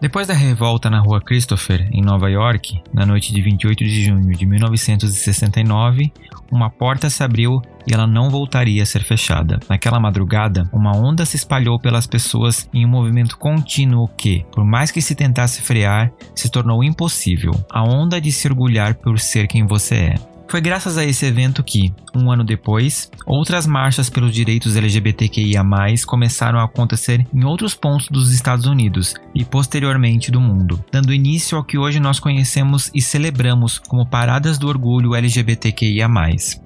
Depois da revolta na rua Christopher, em Nova York, na noite de 28 de junho de 1969, uma porta se abriu e ela não voltaria a ser fechada. Naquela madrugada, uma onda se espalhou pelas pessoas em um movimento contínuo que, por mais que se tentasse frear, se tornou impossível. A onda de se orgulhar por ser quem você é. Foi graças a esse evento que, um ano depois, outras marchas pelos direitos LGBTQIA começaram a acontecer em outros pontos dos Estados Unidos e posteriormente do mundo, dando início ao que hoje nós conhecemos e celebramos como paradas do orgulho LGBTQIA.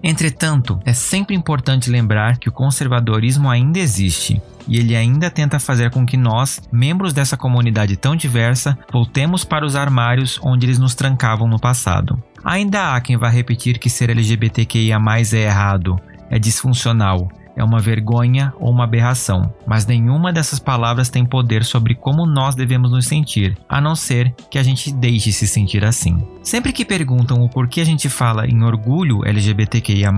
Entretanto, é sempre importante lembrar que o conservadorismo ainda existe e ele ainda tenta fazer com que nós, membros dessa comunidade tão diversa, voltemos para os armários onde eles nos trancavam no passado. Ainda há quem vá repetir que ser LGBTQIA é errado, é disfuncional, é uma vergonha ou uma aberração, mas nenhuma dessas palavras tem poder sobre como nós devemos nos sentir, a não ser que a gente deixe se sentir assim. Sempre que perguntam o porquê a gente fala em orgulho LGBTQIA,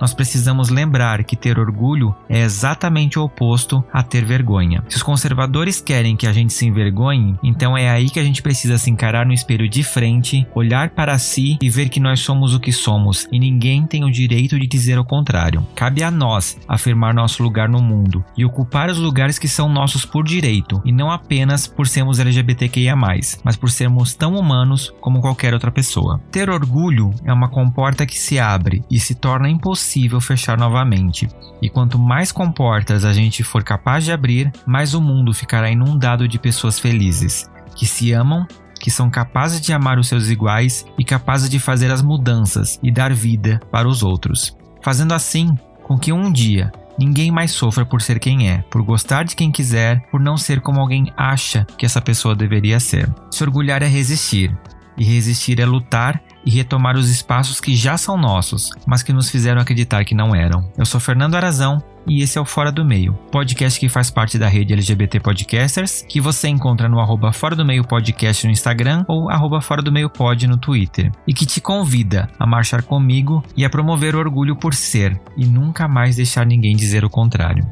nós precisamos lembrar que ter orgulho é exatamente o oposto a ter vergonha. Se os conservadores querem que a gente se envergonhe, então é aí que a gente precisa se encarar no espelho de frente, olhar para si e ver que nós somos o que somos e ninguém tem o direito de dizer o contrário. Cabe a nós afirmar nosso lugar no mundo e ocupar os lugares que são nossos por direito e não apenas por sermos LGBTQIA, mas por sermos tão humanos como qualquer outra pessoa. Ter orgulho é uma comporta que se abre e se torna impossível fechar novamente. E quanto mais comportas a gente for capaz de abrir, mais o mundo ficará inundado de pessoas felizes, que se amam que são capazes de amar os seus iguais e capazes de fazer as mudanças e dar vida para os outros. Fazendo assim com que um dia ninguém mais sofra por ser quem é, por gostar de quem quiser, por não ser como alguém acha que essa pessoa deveria ser. Se orgulhar é resistir, e resistir é lutar e retomar os espaços que já são nossos, mas que nos fizeram acreditar que não eram. Eu sou Fernando Arazão e esse é o Fora do Meio, podcast que faz parte da rede LGBT Podcasters, que você encontra no arroba Fora do Meio Podcast no Instagram ou arroba Fora do Meio Pod no Twitter, e que te convida a marchar comigo e a promover o orgulho por ser e nunca mais deixar ninguém dizer o contrário.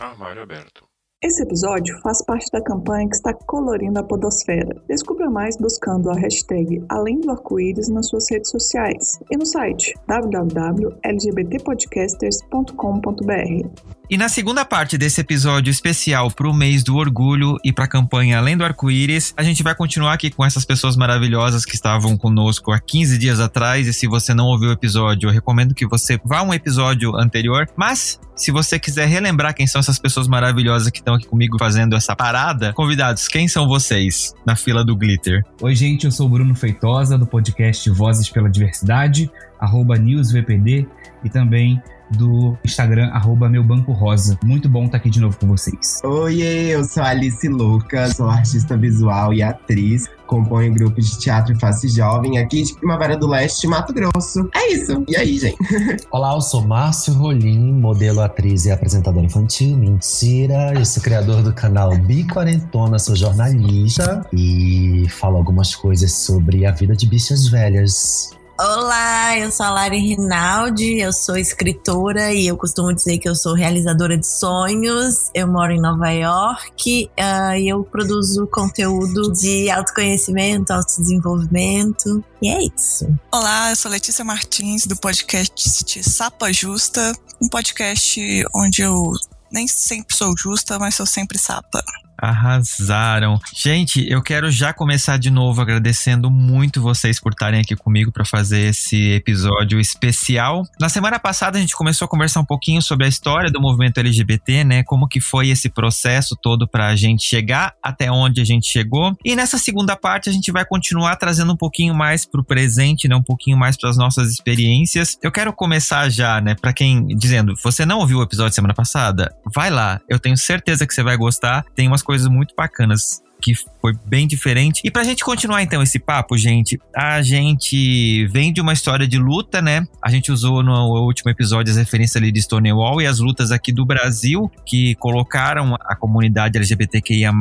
Armário aberto. Esse episódio faz parte da campanha que está colorindo a podosfera. Descubra mais buscando a hashtag Além do Arco-Íris nas suas redes sociais e no site www.lgbtpodcasters.com.br. E na segunda parte desse episódio especial para o mês do orgulho e para a campanha Além do Arco-Íris, a gente vai continuar aqui com essas pessoas maravilhosas que estavam conosco há 15 dias atrás. E se você não ouviu o episódio, eu recomendo que você vá a um episódio anterior. Mas se você quiser relembrar quem são essas pessoas maravilhosas que estão aqui comigo fazendo essa parada, convidados, quem são vocês na fila do Glitter? Oi, gente, eu sou o Bruno Feitosa, do podcast Vozes pela Diversidade, arroba NewsVPD, e também do Instagram, arroba meu banco rosa. Muito bom estar aqui de novo com vocês. Oi, eu sou Alice Lucas, sou artista visual e atriz. Componho grupo de teatro e face jovem aqui de Primavera do Leste, Mato Grosso. É isso. E aí, gente? Olá, eu sou Márcio Rolim, modelo, atriz e apresentador infantil. Mentira! Eu sou criador do canal Biquarentona, sou jornalista e falo algumas coisas sobre a vida de bichas velhas. Olá, eu sou a Lari Rinaldi, eu sou escritora e eu costumo dizer que eu sou realizadora de sonhos. Eu moro em Nova York uh, e eu produzo conteúdo de autoconhecimento, autodesenvolvimento. E é isso. Olá, eu sou Letícia Martins, do podcast Sapa Justa, um podcast onde eu nem sempre sou justa, mas sou sempre sapa. Arrasaram. Gente, eu quero já começar de novo agradecendo muito vocês por estarem aqui comigo para fazer esse episódio especial. Na semana passada a gente começou a conversar um pouquinho sobre a história do movimento LGBT, né? Como que foi esse processo todo para a gente chegar até onde a gente chegou. E nessa segunda parte a gente vai continuar trazendo um pouquinho mais para o presente, né? Um pouquinho mais para as nossas experiências. Eu quero começar já, né? Para quem dizendo, você não ouviu o episódio semana passada? Vai lá. Eu tenho certeza que você vai gostar. Tem umas coisas muito bacanas que foi bem diferente. E pra gente continuar então esse papo, gente, a gente vem de uma história de luta, né? A gente usou no último episódio as referências ali de Stonewall e as lutas aqui do Brasil que colocaram a comunidade LGBTQIA+,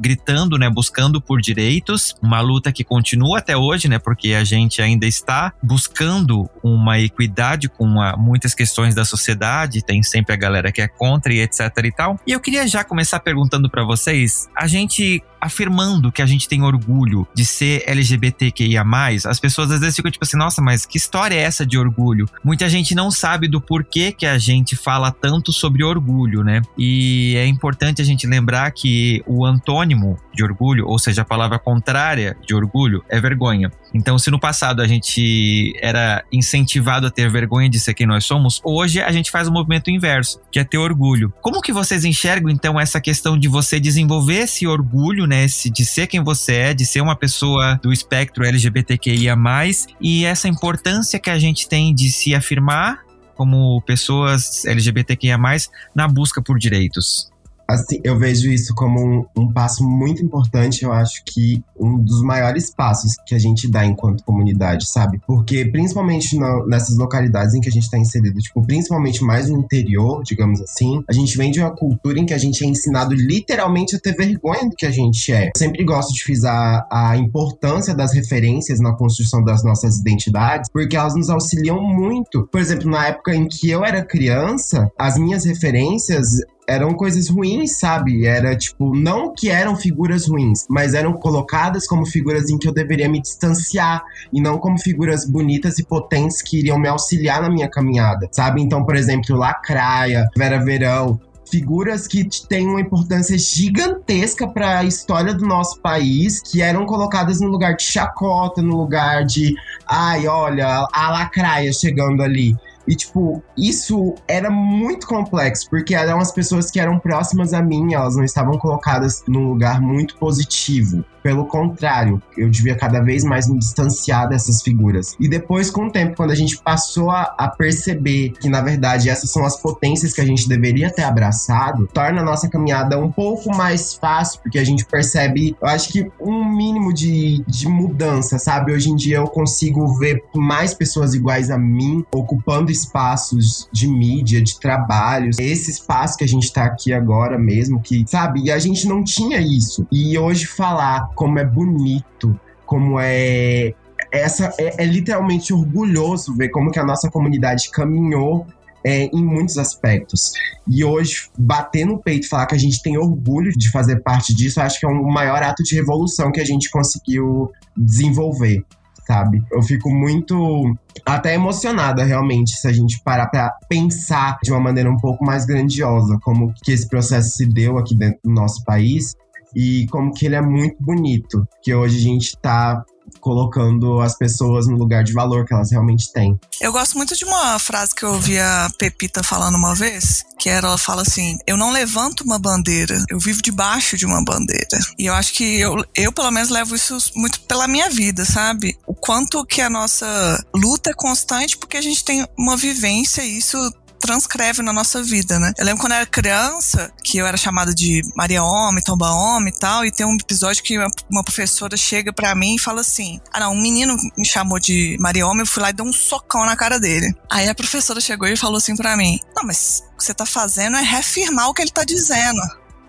gritando, né, buscando por direitos, uma luta que continua até hoje, né, porque a gente ainda está buscando uma equidade com a, muitas questões da sociedade, tem sempre a galera que é contra e etc e tal. E eu queria já começar perguntando para vocês, a gente afirmando que a gente tem orgulho de ser LGBTQIA+, as pessoas às vezes ficam tipo assim, nossa, mas que história é essa de orgulho? Muita gente não sabe do porquê que a gente fala tanto sobre orgulho, né? E é importante a gente lembrar que o antônimo de orgulho, ou seja, a palavra contrária de orgulho, é vergonha. Então, se no passado a gente era incentivado a ter vergonha de ser quem nós somos, hoje a gente faz o movimento inverso, que é ter orgulho. Como que vocês enxergam então essa questão de você desenvolver esse orgulho, né, esse, de ser quem você é, de ser uma pessoa do espectro LGBTQIA+, e essa importância que a gente tem de se afirmar como pessoas LGBTQIA+, na busca por direitos? Assim, eu vejo isso como um, um, passo muito importante. Eu acho que um dos maiores passos que a gente dá enquanto comunidade, sabe? Porque principalmente no, nessas localidades em que a gente está inserido, tipo, principalmente mais no interior, digamos assim, a gente vem de uma cultura em que a gente é ensinado literalmente a ter vergonha do que a gente é. Eu sempre gosto de frisar a importância das referências na construção das nossas identidades, porque elas nos auxiliam muito. Por exemplo, na época em que eu era criança, as minhas referências eram coisas ruins, sabe? Era tipo, não que eram figuras ruins, mas eram colocadas como figuras em que eu deveria me distanciar e não como figuras bonitas e potentes que iriam me auxiliar na minha caminhada, sabe? Então, por exemplo, Lacraia, Vera Verão, figuras que têm uma importância gigantesca para a história do nosso país, que eram colocadas no lugar de chacota, no lugar de, ai, olha, a lacraia chegando ali. E, tipo, isso era muito complexo, porque eram as pessoas que eram próximas a mim, elas não estavam colocadas num lugar muito positivo. Pelo contrário, eu devia cada vez mais me distanciar dessas figuras. E depois, com o tempo, quando a gente passou a, a perceber que, na verdade, essas são as potências que a gente deveria ter abraçado, torna a nossa caminhada um pouco mais fácil, porque a gente percebe, eu acho que um mínimo de, de mudança, sabe? Hoje em dia eu consigo ver mais pessoas iguais a mim ocupando espaços de mídia, de trabalhos. Esse espaço que a gente tá aqui agora mesmo, que, sabe? E a gente não tinha isso. E hoje falar como é bonito, como é essa é, é, literalmente orgulhoso ver como que a nossa comunidade caminhou é, em muitos aspectos. E hoje, bater no peito e falar que a gente tem orgulho de fazer parte disso, acho que é um maior ato de revolução que a gente conseguiu desenvolver sabe? Eu fico muito até emocionada realmente se a gente parar para pensar de uma maneira um pouco mais grandiosa como que esse processo se deu aqui dentro do nosso país e como que ele é muito bonito, que hoje a gente tá colocando as pessoas no lugar de valor que elas realmente têm. Eu gosto muito de uma frase que eu ouvi a Pepita falando uma vez, que era, ela fala assim: Eu não levanto uma bandeira, eu vivo debaixo de uma bandeira. E eu acho que eu, eu pelo menos, levo isso muito pela minha vida, sabe? O quanto que a nossa luta é constante, porque a gente tem uma vivência, e isso transcreve na nossa vida, né? Eu lembro quando eu era criança, que eu era chamada de Maria Homem, Tomba Homem e tal, e tem um episódio que uma, professora chega para mim e fala assim: Ah, não, um menino me chamou de Maria Homem, eu fui lá e dei um socão na cara dele. Aí a professora chegou e falou assim para mim: Não, mas o que você tá fazendo é reafirmar o que ele tá dizendo.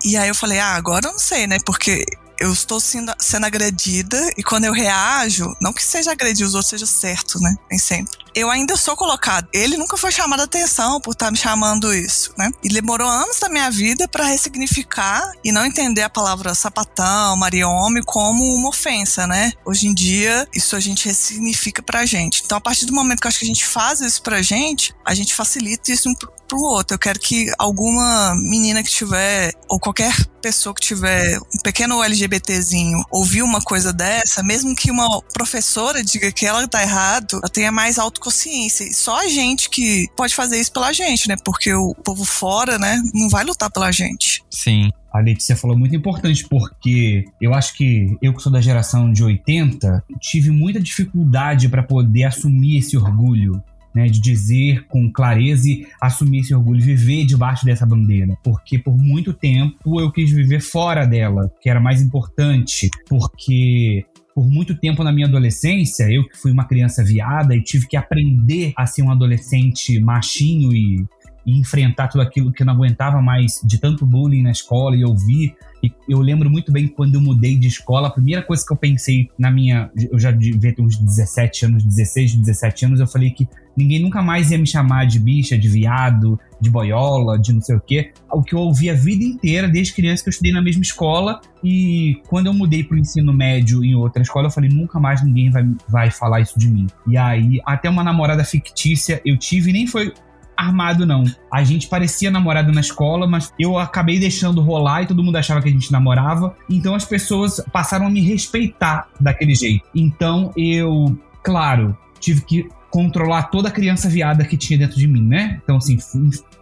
E aí eu falei, ah, agora eu não sei, né? Porque eu estou sendo, sendo agredida e quando eu reajo, não que seja agredir os outros seja certo, né? Nem sempre. Eu ainda sou colocado. Ele nunca foi chamado a atenção por estar me chamando isso, né? E demorou anos da minha vida para ressignificar e não entender a palavra sapatão, mariome como uma ofensa, né? Hoje em dia, isso a gente ressignifica pra gente. Então, a partir do momento que acho que a gente faz isso pra gente, a gente facilita isso pro outro. Eu quero que alguma menina que tiver, ou qualquer pessoa que tiver um pequeno LGBTzinho ouvir uma coisa dessa, mesmo que uma professora diga que ela tá errado, ela tenha mais autoconsciência. E só a gente que pode fazer isso pela gente, né? Porque o povo fora, né, não vai lutar pela gente. Sim. A Letícia falou muito importante porque eu acho que eu que sou da geração de 80 tive muita dificuldade para poder assumir esse orgulho né, de dizer com clareza e assumir esse orgulho, viver debaixo dessa bandeira, porque por muito tempo eu quis viver fora dela, que era mais importante, porque por muito tempo na minha adolescência, eu que fui uma criança viada e tive que aprender a ser um adolescente machinho e, e enfrentar tudo aquilo que eu não aguentava mais de tanto bullying na escola e ouvir. E eu lembro muito bem quando eu mudei de escola, a primeira coisa que eu pensei na minha. Eu já devia ter uns 17 anos, 16, 17 anos, eu falei que ninguém nunca mais ia me chamar de bicha, de viado, de boiola, de não sei o quê. O que eu ouvi a vida inteira, desde criança que eu estudei na mesma escola. E quando eu mudei para o ensino médio em outra escola, eu falei, nunca mais ninguém vai, vai falar isso de mim. E aí, até uma namorada fictícia eu tive, nem foi armado, não. A gente parecia namorado na escola, mas eu acabei deixando rolar e todo mundo achava que a gente namorava. Então as pessoas passaram a me respeitar daquele jeito. Então eu, claro, tive que controlar toda a criança viada que tinha dentro de mim, né? Então, assim,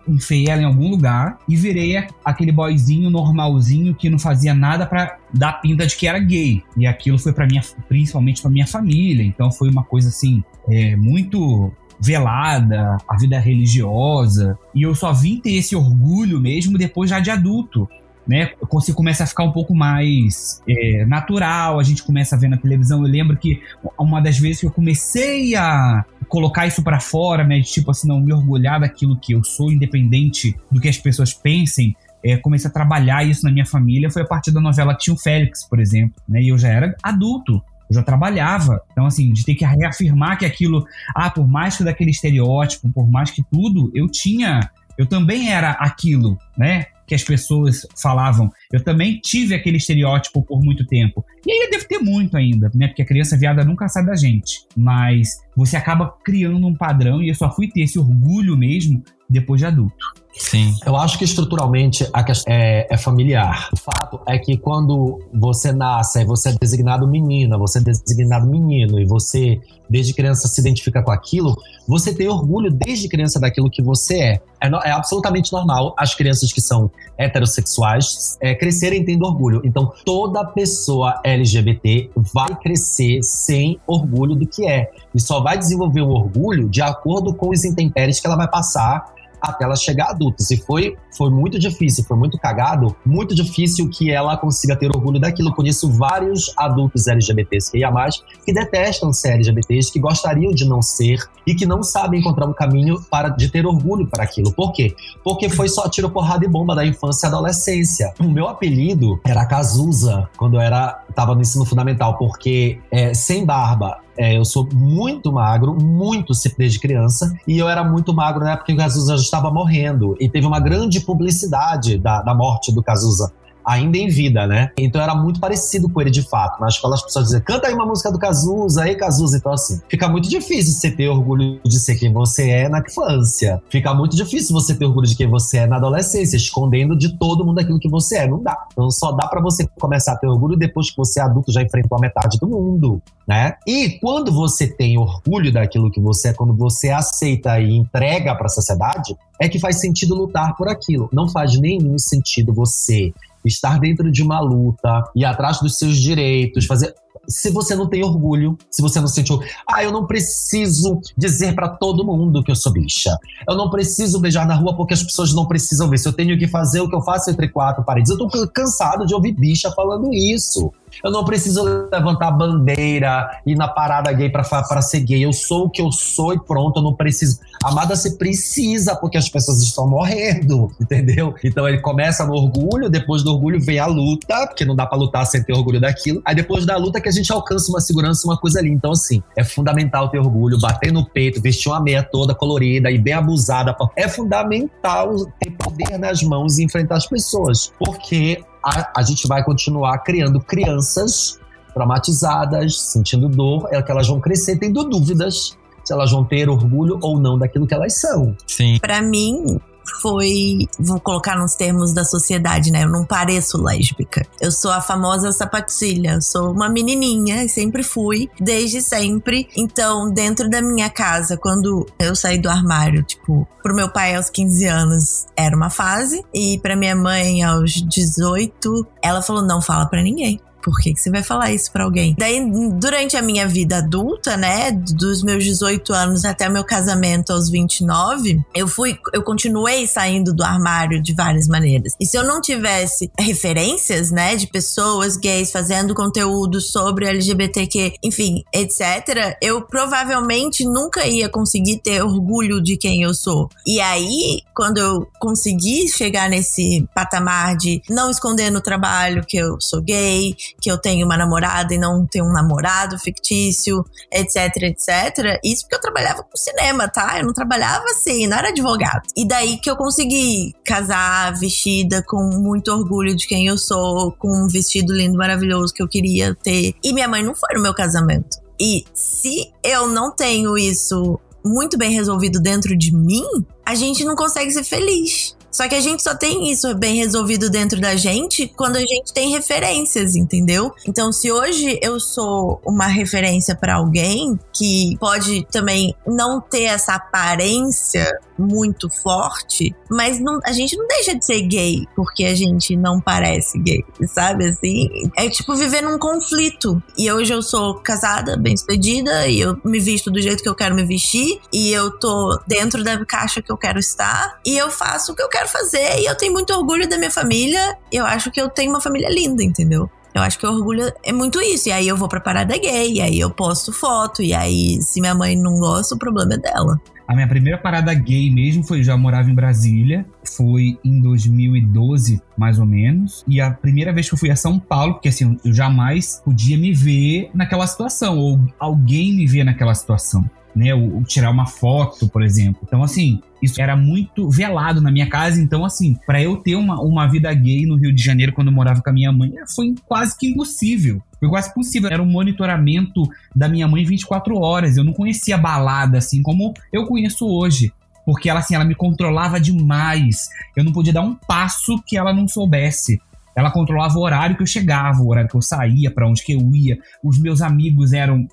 enfiei ela em algum lugar e virei aquele boyzinho normalzinho que não fazia nada para dar pinta de que era gay. E aquilo foi para minha, principalmente para minha família. Então foi uma coisa assim é, muito velada, a vida religiosa. E eu só vim ter esse orgulho mesmo depois já de adulto né? Você começa a ficar um pouco mais é, natural, a gente começa a ver na televisão. Eu lembro que uma das vezes que eu comecei a colocar isso para fora, né? Tipo assim, não me orgulhar daquilo que eu sou, independente do que as pessoas pensem. É, comecei a trabalhar isso na minha família foi a partir da novela Tio Félix, por exemplo, né? E eu já era adulto, eu já trabalhava. Então, assim, de ter que reafirmar que aquilo, ah, por mais que daquele estereótipo, por mais que tudo, eu tinha, eu também era aquilo, né? Que as pessoas falavam. Eu também tive aquele estereótipo por muito tempo. E ainda deve ter muito ainda, né? Porque a criança viada nunca sai da gente. Mas você acaba criando um padrão e eu só fui ter esse orgulho mesmo depois de adulto. Sim. Eu acho que estruturalmente a questão é, é, familiar. O fato é que quando você nasce você é designado menina, você é designado menino e você desde criança se identifica com aquilo, você tem orgulho desde criança daquilo que você é. É, é absolutamente normal as crianças que são heterossexuais é, crescerem tendo orgulho. Então toda pessoa LGBT vai crescer sem orgulho do que é. E só vai desenvolver o orgulho de acordo com os intempéries que ela vai passar até ela chegar adulta. Se foi, foi muito difícil, foi muito cagado, muito difícil que ela consiga ter orgulho daquilo. Conheço vários adultos LGBTs que mais que detestam ser LGBTs, que gostariam de não ser e que não sabem encontrar um caminho para de ter orgulho para aquilo. Por quê? Porque foi só tiro, porrada e bomba da infância e adolescência. O meu apelido era Cazuza quando eu era tava no ensino fundamental, porque é, sem barba é, eu sou muito magro, muito desde criança, e eu era muito magro na época que o Cazuza já estava morrendo. E teve uma grande publicidade da, da morte do Cazuza ainda em vida, né? Então era muito parecido com ele de fato. Na escola as pessoas diziam, canta aí uma música do Cazuza, aí Cazuza. Então assim, fica muito difícil você ter orgulho de ser quem você é na infância. Fica muito difícil você ter orgulho de quem você é na adolescência, escondendo de todo mundo aquilo que você é. Não dá. Então só dá para você começar a ter orgulho depois que você é adulto, já enfrentou a metade do mundo, né? E quando você tem orgulho daquilo que você é, quando você aceita e entrega para a sociedade, é que faz sentido lutar por aquilo. Não faz nenhum sentido você estar dentro de uma luta, ir atrás dos seus direitos, fazer se você não tem orgulho, se você não sentiu, ah, eu não preciso dizer para todo mundo que eu sou bicha. Eu não preciso beijar na rua porque as pessoas não precisam ver. Se eu tenho que fazer o que eu faço entre quatro paredes, eu tô cansado de ouvir bicha falando isso. Eu não preciso levantar bandeira, ir na parada gay para ser gay. Eu sou o que eu sou e pronto, eu não preciso. Amada, você precisa, porque as pessoas estão morrendo, entendeu? Então ele começa no orgulho, depois do orgulho vem a luta, porque não dá para lutar sem ter orgulho daquilo. Aí depois da luta que a gente alcança uma segurança, uma coisa ali. Então, assim, é fundamental ter orgulho, bater no peito, vestir uma meia toda colorida e bem abusada. É fundamental ter poder nas mãos e enfrentar as pessoas, porque a, a gente vai continuar criando crianças traumatizadas, sentindo dor, é que elas vão crescer tendo dúvidas se elas vão ter orgulho ou não daquilo que elas são. Sim. Para mim, foi, vou colocar nos termos da sociedade, né? Eu não pareço lésbica. Eu sou a famosa sapatilha, eu sou uma menininha, sempre fui, desde sempre. Então, dentro da minha casa, quando eu saí do armário, tipo, pro meu pai aos 15 anos era uma fase e para minha mãe aos 18, ela falou: "Não fala para ninguém". Por que, que você vai falar isso pra alguém? Daí, durante a minha vida adulta, né, dos meus 18 anos até meu casamento aos 29, eu fui, eu continuei saindo do armário de várias maneiras. E se eu não tivesse referências, né, de pessoas gays fazendo conteúdo sobre LGBTQ, enfim, etc., eu provavelmente nunca ia conseguir ter orgulho de quem eu sou. E aí, quando eu consegui chegar nesse patamar de não esconder no trabalho que eu sou gay, que eu tenho uma namorada e não tenho um namorado fictício, etc, etc. Isso porque eu trabalhava com cinema, tá? Eu não trabalhava assim, não era advogado. E daí que eu consegui casar vestida com muito orgulho de quem eu sou, com um vestido lindo, maravilhoso que eu queria ter. E minha mãe não foi no meu casamento. E se eu não tenho isso muito bem resolvido dentro de mim, a gente não consegue ser feliz. Só que a gente só tem isso bem resolvido dentro da gente quando a gente tem referências, entendeu? Então, se hoje eu sou uma referência para alguém que pode também não ter essa aparência muito forte, mas não, a gente não deixa de ser gay porque a gente não parece gay, sabe? Assim, é tipo viver num conflito. E hoje eu sou casada, bem sucedida, e eu me visto do jeito que eu quero me vestir, e eu tô dentro da caixa que eu quero estar, e eu faço o que eu quero fazer, e eu tenho muito orgulho da minha família. Eu acho que eu tenho uma família linda, entendeu? Eu acho que o orgulho é muito isso. E aí eu vou pra parada gay, e aí eu posto foto, e aí se minha mãe não gosta, o problema é dela. A minha primeira parada gay mesmo foi, já morava em Brasília, foi em 2012, mais ou menos. E a primeira vez que eu fui a São Paulo, porque assim, eu jamais podia me ver naquela situação, ou alguém me ver naquela situação né? O, tirar uma foto, por exemplo. Então, assim, isso era muito velado na minha casa. Então, assim, para eu ter uma, uma vida gay no Rio de Janeiro quando eu morava com a minha mãe, foi quase que impossível. Foi quase possível. Era um monitoramento da minha mãe 24 horas. Eu não conhecia balada assim como eu conheço hoje. Porque ela, assim, ela me controlava demais. Eu não podia dar um passo que ela não soubesse. Ela controlava o horário que eu chegava, o horário que eu saía, para onde que eu ia. Os meus amigos eram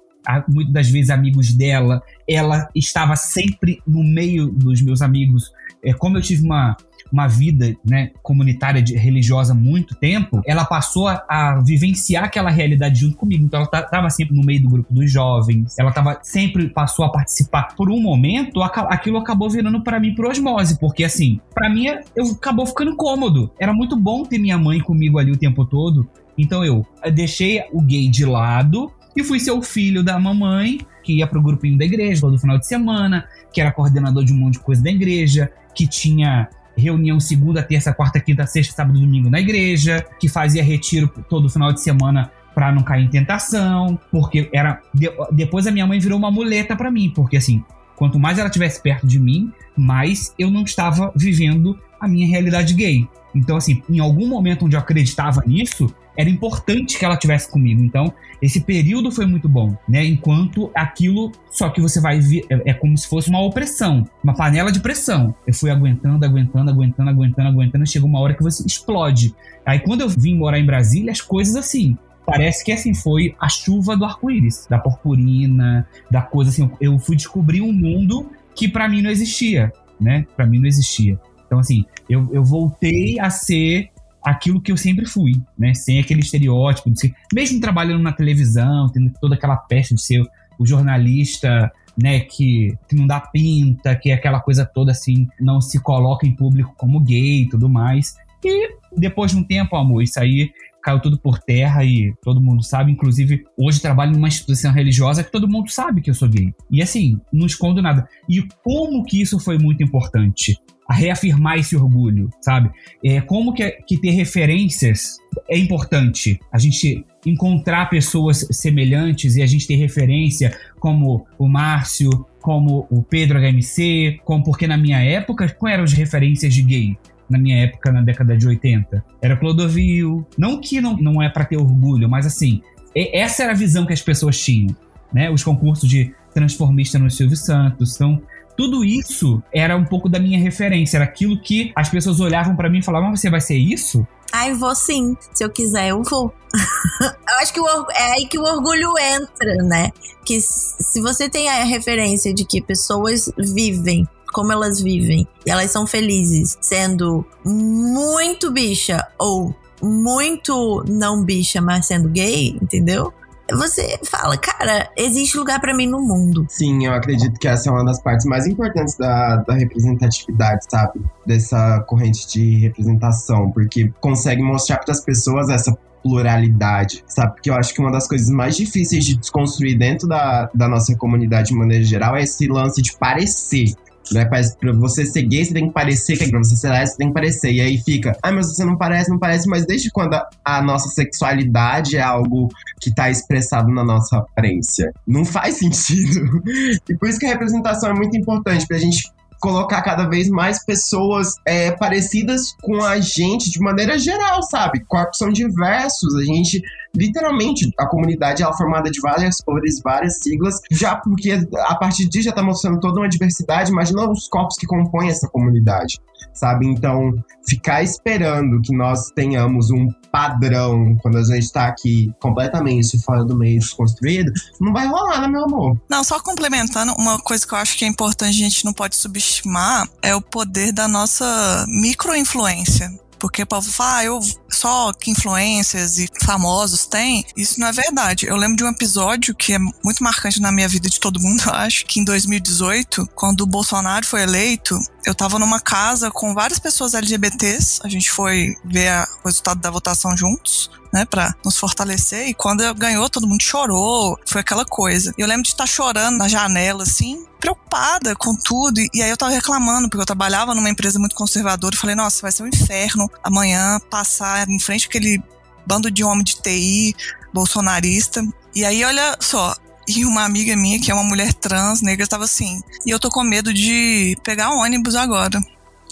muitas das vezes amigos dela, ela estava sempre no meio dos meus amigos. É, como eu tive uma, uma vida né, comunitária de, religiosa muito tempo, ela passou a, a, vivenciar aquela realidade junto comigo. Então ela estava sempre no meio do grupo dos jovens, ela tava, sempre passou a participar. Por um momento, aquilo acabou virando para mim por osmose, porque assim, para mim eu acabou ficando cômodo. Era muito bom ter minha mãe comigo ali o tempo todo. Então eu deixei o gay de lado e fui ser o filho da mamãe, que ia pro grupinho da igreja todo final de semana, que era coordenador de um monte de coisa da igreja, que tinha reunião segunda, terça, quarta, quinta, sexta, sábado e domingo na igreja, que fazia retiro todo final de semana para não cair em tentação, porque era de, depois a minha mãe virou uma muleta para mim, porque assim, quanto mais ela estivesse perto de mim, mais eu não estava vivendo a minha realidade gay. Então assim, em algum momento onde eu acreditava nisso, era importante que ela tivesse comigo. Então, esse período foi muito bom, né? Enquanto aquilo, só que você vai ver, é, é como se fosse uma opressão, uma panela de pressão. Eu fui aguentando, aguentando, aguentando, aguentando, aguentando, chegou uma hora que você explode. Aí quando eu vim morar em Brasília, as coisas assim, parece que assim foi a chuva do arco-íris, da purpurina, da coisa assim. Eu fui descobrir um mundo que para mim não existia, né? Para mim não existia. Então assim, eu, eu voltei a ser aquilo que eu sempre fui, né? Sem aquele estereótipo, de ser, mesmo trabalhando na televisão, tendo toda aquela peste de ser o jornalista, né, que, que não dá pinta, que é aquela coisa toda assim, não se coloca em público como gay e tudo mais. E depois de um tempo, amor, isso aí caiu tudo por terra e todo mundo sabe. Inclusive, hoje trabalho numa instituição religiosa que todo mundo sabe que eu sou gay. E assim, não escondo nada. E como que isso foi muito importante? a reafirmar esse orgulho, sabe? É, como que, que ter referências é importante. A gente encontrar pessoas semelhantes e a gente ter referência como o Márcio, como o Pedro HMC, como porque na minha época, quais eram as referências de gay? Na minha época, na década de 80, era Clodovil. Não que não, não é para ter orgulho, mas assim, essa era a visão que as pessoas tinham, né? Os concursos de transformista no Silvio Santos. Então, tudo isso era um pouco da minha referência, era aquilo que as pessoas olhavam para mim e falavam: você vai ser isso? Ai, vou sim. Se eu quiser, eu vou. eu acho que o, é aí que o orgulho entra, né? Que se você tem a referência de que pessoas vivem como elas vivem e elas são felizes sendo muito bicha ou muito não bicha, mas sendo gay, entendeu? Você fala, cara, existe lugar para mim no mundo. Sim, eu acredito que essa é uma das partes mais importantes da, da representatividade, sabe? Dessa corrente de representação, porque consegue mostrar para as pessoas essa pluralidade, sabe? Porque eu acho que uma das coisas mais difíceis de desconstruir dentro da, da nossa comunidade de maneira geral é esse lance de parecer. Né? Pra, você ser gay, você tem que parecer que é pra você ser lésbica, você tem que parecer. E aí fica, ah, mas você não parece, não parece, mas desde quando a, a nossa sexualidade é algo que tá expressado na nossa aparência? Não faz sentido. E por isso que a representação é muito importante pra gente colocar cada vez mais pessoas é, parecidas com a gente de maneira geral, sabe? Corpos são diversos, a gente literalmente a comunidade é formada de várias cores, várias siglas, já porque a partir disso já tá mostrando toda uma diversidade, imagina os corpos que compõem essa comunidade, sabe? Então, ficar esperando que nós tenhamos um padrão quando a gente tá aqui completamente fora do meio desconstruído, não vai rolar, né, meu amor? Não, só complementando, uma coisa que eu acho que é importante, a gente não pode subestimar, é o poder da nossa microinfluência. Porque o povo fala, ah, eu só que influências e famosos têm. Isso não é verdade. Eu lembro de um episódio que é muito marcante na minha vida de todo mundo, eu acho, que em 2018, quando o Bolsonaro foi eleito, eu tava numa casa com várias pessoas LGBTs. A gente foi ver a, o resultado da votação juntos né, para nos fortalecer. E quando ganhou, todo mundo chorou, foi aquela coisa. E eu lembro de estar chorando na janela, assim, preocupada com tudo. E aí eu tava reclamando, porque eu trabalhava numa empresa muito conservadora. E falei, nossa, vai ser um inferno amanhã passar em frente aquele bando de homem de TI bolsonarista. E aí, olha só, e uma amiga minha, que é uma mulher trans, negra, estava assim. E eu tô com medo de pegar ônibus agora.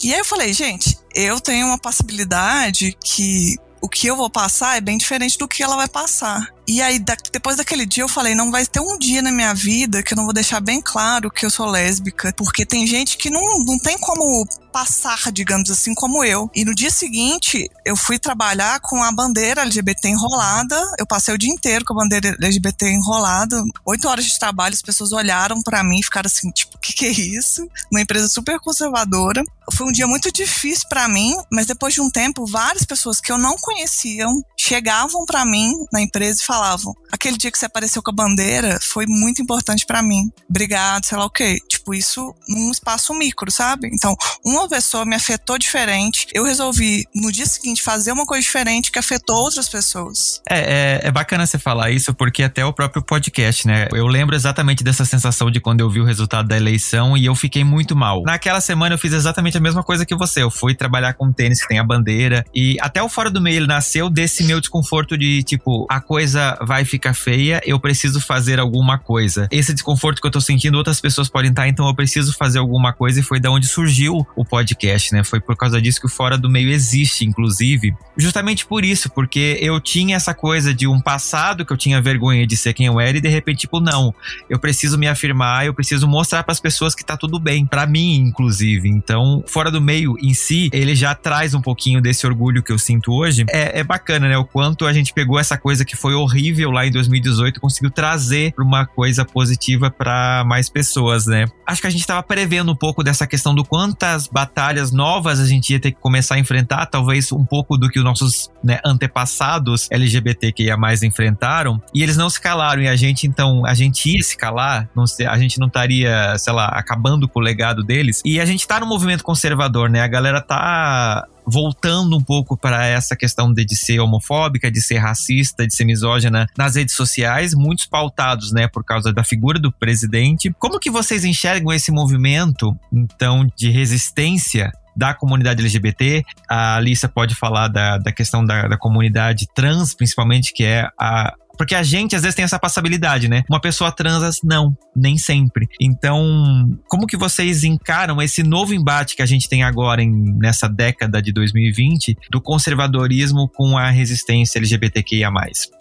E aí eu falei, gente, eu tenho uma possibilidade que o que eu vou passar é bem diferente do que ela vai passar. E aí, depois daquele dia, eu falei: não vai ter um dia na minha vida que eu não vou deixar bem claro que eu sou lésbica. Porque tem gente que não, não tem como passar, digamos assim, como eu. E no dia seguinte, eu fui trabalhar com a bandeira LGBT enrolada. Eu passei o dia inteiro com a bandeira LGBT enrolada. Oito horas de trabalho, as pessoas olharam para mim e ficaram assim: tipo, o que, que é isso? Uma empresa super conservadora. Foi um dia muito difícil para mim, mas depois de um tempo, várias pessoas que eu não conheciam chegavam para mim na empresa e falavam aquele dia que você apareceu com a bandeira foi muito importante para mim. Obrigado, sei lá o quê. Tipo, isso num espaço micro, sabe? Então, uma pessoa me afetou diferente. Eu resolvi, no dia seguinte, fazer uma coisa diferente que afetou outras pessoas. É, é, é bacana você falar isso, porque até o próprio podcast, né? Eu lembro exatamente dessa sensação de quando eu vi o resultado da eleição e eu fiquei muito mal. Naquela semana eu fiz exatamente a mesma coisa que você. Eu fui trabalhar com tênis que tem a bandeira. E até o Fora do Meio ele nasceu desse meu desconforto de, tipo, a coisa vai ficar feia, eu preciso fazer alguma coisa. Esse desconforto que eu tô sentindo, outras pessoas podem estar, então eu preciso fazer alguma coisa e foi da onde surgiu o podcast, né? Foi por causa disso que o Fora do Meio existe, inclusive. Justamente por isso, porque eu tinha essa coisa de um passado que eu tinha vergonha de ser quem eu era e de repente, tipo, não, eu preciso me afirmar, eu preciso mostrar para as pessoas que tá tudo bem, para mim, inclusive. Então, Fora do Meio em si, ele já traz um pouquinho desse orgulho que eu sinto hoje. É, é bacana, né? O quanto a gente pegou essa coisa que foi horrível lá em 2018 conseguiu trazer uma coisa positiva para mais pessoas, né? Acho que a gente estava prevendo um pouco dessa questão do quantas batalhas novas a gente ia ter que começar a enfrentar, talvez um pouco do que os nossos né, antepassados LGBTQIA mais enfrentaram, e eles não se calaram, e a gente então, a gente ia se calar, não a gente não estaria, sei lá, acabando com o legado deles, e a gente tá no movimento conservador, né? A galera tá voltando um pouco para essa questão de, de, ser homofóbica, de ser racista, de ser misógina nas redes sociais, muitos pautados, né, por causa da figura do presidente. Como que vocês enxergam esse movimento, então, de resistência da comunidade LGBT. A Alissa pode falar da, da questão da, da comunidade trans, principalmente, que é a, porque a gente às vezes tem essa passabilidade, né? Uma pessoa trans, não, nem sempre. Então, como que vocês encaram esse novo embate que a gente tem agora em, nessa década de 2020 do conservadorismo com a resistência LGBTQIA?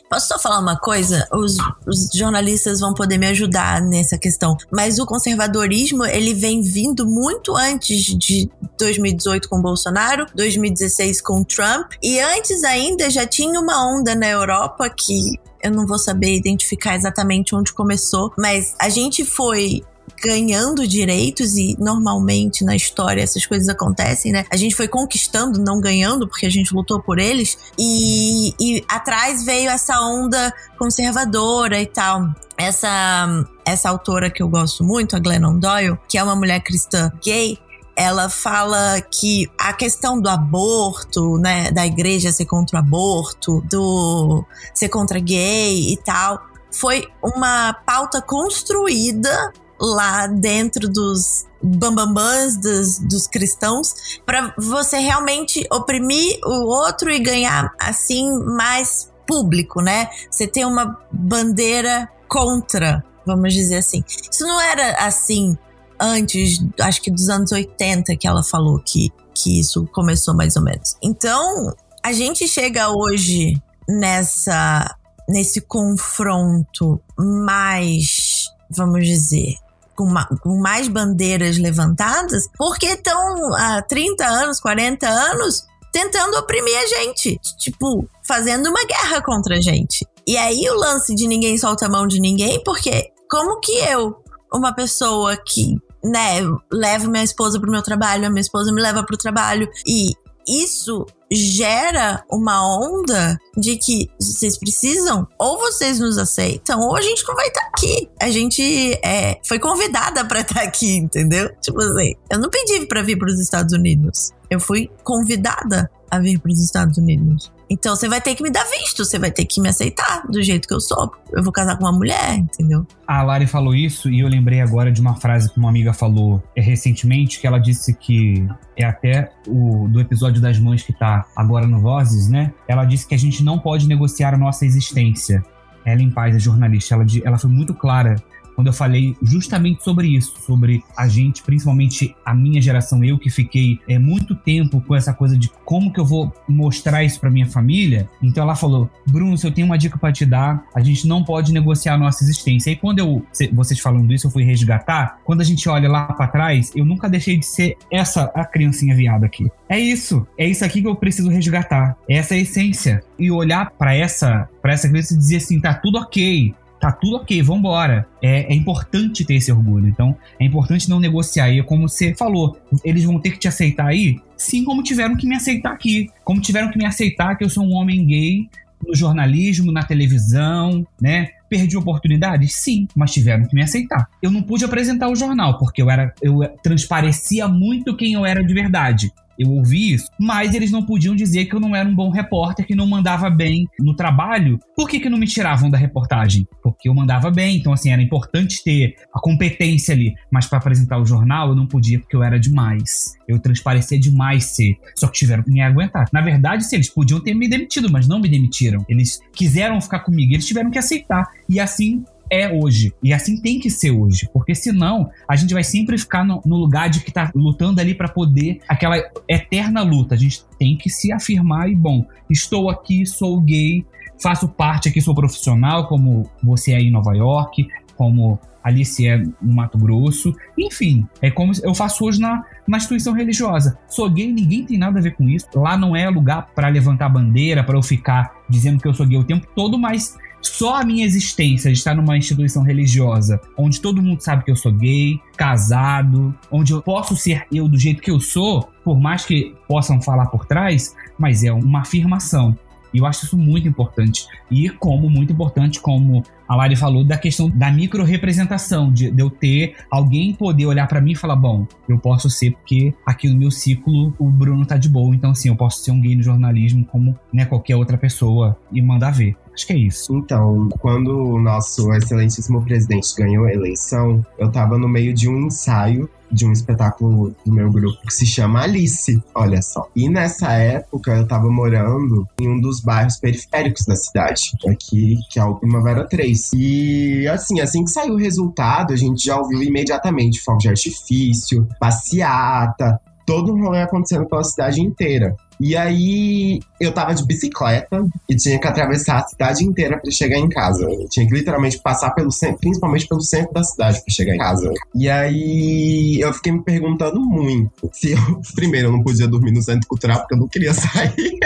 Posso só falar uma coisa? Os, os, jornalistas vão poder me ajudar nessa questão. Mas o conservadorismo, ele vem vindo muito antes de 2018 com Bolsonaro, 2016 com Trump. E antes ainda já tinha uma onda na Europa que eu não vou saber identificar exatamente onde começou, mas a gente foi ganhando direitos e normalmente na história essas coisas acontecem, né? A gente foi conquistando, não ganhando, porque a gente lutou por eles. E, e atrás veio essa onda conservadora e tal. Essa, essa autora que eu gosto muito, a Glennon Doyle, que é uma mulher cristã gay, ela fala que a questão do aborto, né, da igreja ser contra o aborto, do ser contra gay e tal, foi uma pauta construída lá dentro dos bambambãs dos, dos cristãos para você realmente oprimir o outro e ganhar assim mais público, né? Você tem uma bandeira contra, vamos dizer assim. Isso não era assim antes, acho que dos anos 80 que ela falou que, que isso começou mais ou menos. Então, a gente chega hoje nessa nesse confronto mais, vamos dizer, com, uma, com mais bandeiras levantadas, porque estão há 30 anos, 40 anos tentando oprimir a gente, tipo, fazendo uma guerra contra a gente. E aí o lance de ninguém solta a mão de ninguém, porque como que eu, uma pessoa que, né, levo minha esposa pro meu trabalho, a minha esposa me leva pro trabalho e isso gera uma onda de que vocês precisam, ou vocês nos aceitam, ou a gente não vai estar tá aqui. A gente é, foi convidada para estar tá aqui, entendeu? Tipo assim, eu não pedi para vir para os Estados Unidos. Eu fui convidada a vir para os Estados Unidos. Então você vai ter que me dar visto, você vai ter que me aceitar do jeito que eu sou. Eu vou casar com uma mulher, entendeu? A Lari falou isso e eu lembrei agora de uma frase que uma amiga falou é, recentemente, que ela disse que é até o do episódio das mães que tá agora no Vozes, né? Ela disse que a gente não pode negociar a nossa existência. Ela em paz, a jornalista, ela, ela foi muito clara quando eu falei justamente sobre isso, sobre a gente, principalmente a minha geração, eu que fiquei é, muito tempo com essa coisa de como que eu vou mostrar isso para minha família. Então ela falou: Bruno, se eu tenho uma dica para te dar, a gente não pode negociar a nossa existência. E quando eu, vocês falando isso, eu fui resgatar. Quando a gente olha lá para trás, eu nunca deixei de ser essa a criancinha viada aqui. É isso, é isso aqui que eu preciso resgatar. Essa é a essência. E olhar para essa, para essa criança e dizer assim, tá tudo ok tá tudo ok, vambora. É, é importante ter esse orgulho. Então, é importante não negociar. E é como você falou, eles vão ter que te aceitar aí? Sim, como tiveram que me aceitar aqui. Como tiveram que me aceitar que eu sou um homem gay no jornalismo, na televisão, né? Perdi oportunidades? Sim, mas tiveram que me aceitar. Eu não pude apresentar o jornal, porque eu era eu transparecia muito quem eu era de verdade eu ouvi isso, mas eles não podiam dizer que eu não era um bom repórter, que não mandava bem no trabalho. Por que, que não me tiravam da reportagem? Porque eu mandava bem, então assim, era importante ter a competência ali, mas para apresentar o jornal eu não podia porque eu era demais. Eu transparecia demais ser, só que tiveram que me aguentar. Na verdade, se eles podiam ter me demitido, mas não me demitiram. Eles quiseram ficar comigo, eles tiveram que aceitar. E assim é hoje. E assim tem que ser hoje. Porque senão a gente vai sempre ficar no, no lugar de que tá lutando ali para poder aquela eterna luta. A gente tem que se afirmar e, bom, estou aqui, sou gay, faço parte aqui, sou profissional, como você aí em Nova York, como Alice é no Mato Grosso. Enfim, é como eu faço hoje na, na instituição religiosa. Sou gay, ninguém tem nada a ver com isso. Lá não é lugar para levantar bandeira, para eu ficar dizendo que eu sou gay o tempo todo, mas só a minha existência de estar numa instituição religiosa onde todo mundo sabe que eu sou gay, casado, onde eu posso ser eu do jeito que eu sou, por mais que possam falar por trás, mas é uma afirmação. E eu acho isso muito importante. E como muito importante, como a Lari falou, da questão da micro-representação, de, de eu ter alguém poder olhar para mim e falar: bom, eu posso ser porque aqui no meu ciclo o Bruno tá de boa, então assim, eu posso ser um gay no jornalismo como né, qualquer outra pessoa e mandar ver. Acho que é isso. Então, quando o nosso excelentíssimo presidente ganhou a eleição, eu tava no meio de um ensaio de um espetáculo do meu grupo que se chama Alice, olha só. E nessa época eu tava morando em um dos bairros periféricos da cidade, aqui, que é o Primavera 3. E assim, assim que saiu o resultado, a gente já ouviu imediatamente fogo de artifício, passeata, todo um rolê acontecendo pela cidade inteira. E aí eu tava de bicicleta e tinha que atravessar a cidade inteira para chegar em casa. Eu tinha que literalmente passar pelo centro, principalmente pelo centro da cidade para chegar em casa. E aí eu fiquei me perguntando muito se eu, primeiro, eu não podia dormir no centro cultural porque eu não queria sair.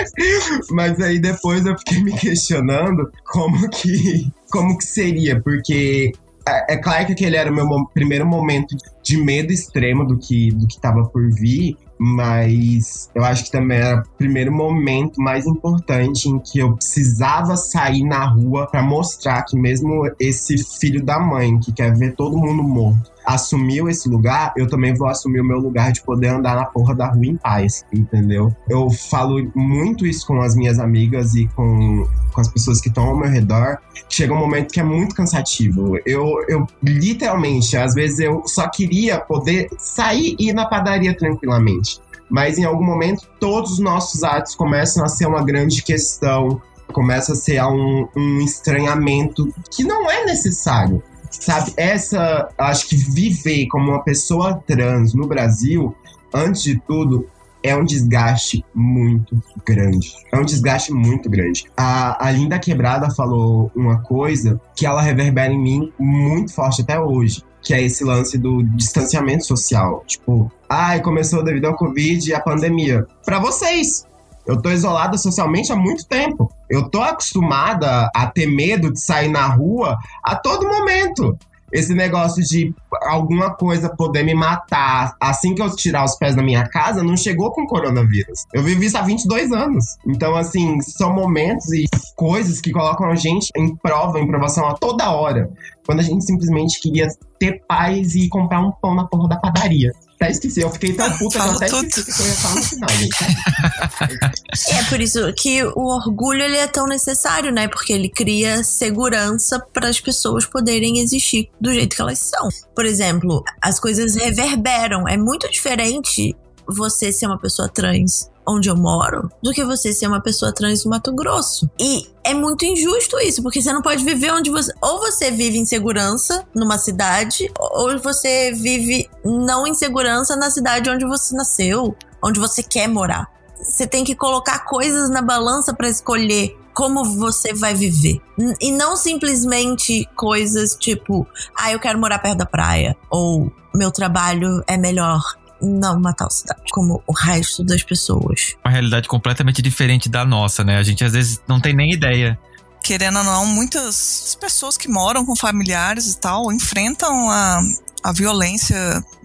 Mas aí depois eu fiquei me questionando como que como que seria, porque é, é claro que aquele era o meu primeiro momento de medo extremo do que do que estava por vir, mas eu acho que também era o primeiro momento mais importante em que eu precisava sair na rua para mostrar que mesmo esse filho da mãe que quer ver todo mundo morto assumiu esse lugar, eu também vou assumir o meu lugar de poder andar na porra da rua em paz, entendeu? Eu falo muito isso com as minhas amigas e com, com as pessoas que estão ao meu redor. Chega um momento que é muito cansativo. Eu, eu literalmente, às vezes eu só queria poder sair e ir na padaria tranquilamente. Mas em algum momento, todos os nossos atos começam a ser uma grande questão, começa a ser um, um estranhamento que não é necessário sabe? Essa, acho que viver como uma pessoa trans no Brasil, antes de tudo, é um desgaste muito grande. É um desgaste muito grande. A, a Linda Quebrada falou uma coisa que ela reverbera em mim muito forte até hoje, que é esse lance do distanciamento social. Tipo, ai, começou devido ao Covid e a pandemia. Para vocês, eu tô isolada socialmente há muito tempo. Eu tô acostumada a ter medo de sair na rua a todo momento. Esse negócio de alguma coisa poder me matar assim que eu tirar os pés da minha casa não chegou com coronavírus. Eu vivi isso há 22 anos. Então, assim, são momentos e coisas que colocam a gente em prova, em provação a toda hora. Quando a gente simplesmente queria ter paz e comprar um pão na porra da padaria. Até esqueci, eu fiquei tão puta que eu até tudo. esqueci que eu ia falar no final, gente. É por isso que o orgulho ele é tão necessário, né? Porque ele cria segurança para as pessoas poderem existir do jeito que elas são. Por exemplo, as coisas reverberam. É muito diferente você ser uma pessoa trans onde eu moro do que você ser uma pessoa trans no Mato Grosso. E é muito injusto isso, porque você não pode viver onde você. Ou você vive em segurança numa cidade, ou você vive não em segurança na cidade onde você nasceu, onde você quer morar. Você tem que colocar coisas na balança para escolher como você vai viver. E não simplesmente coisas tipo, ah, eu quero morar perto da praia, ou meu trabalho é melhor não uma tal cidade, como o resto das pessoas. Uma realidade completamente diferente da nossa, né? A gente às vezes não tem nem ideia querendo ou não, muitas pessoas que moram com familiares e tal enfrentam a, a violência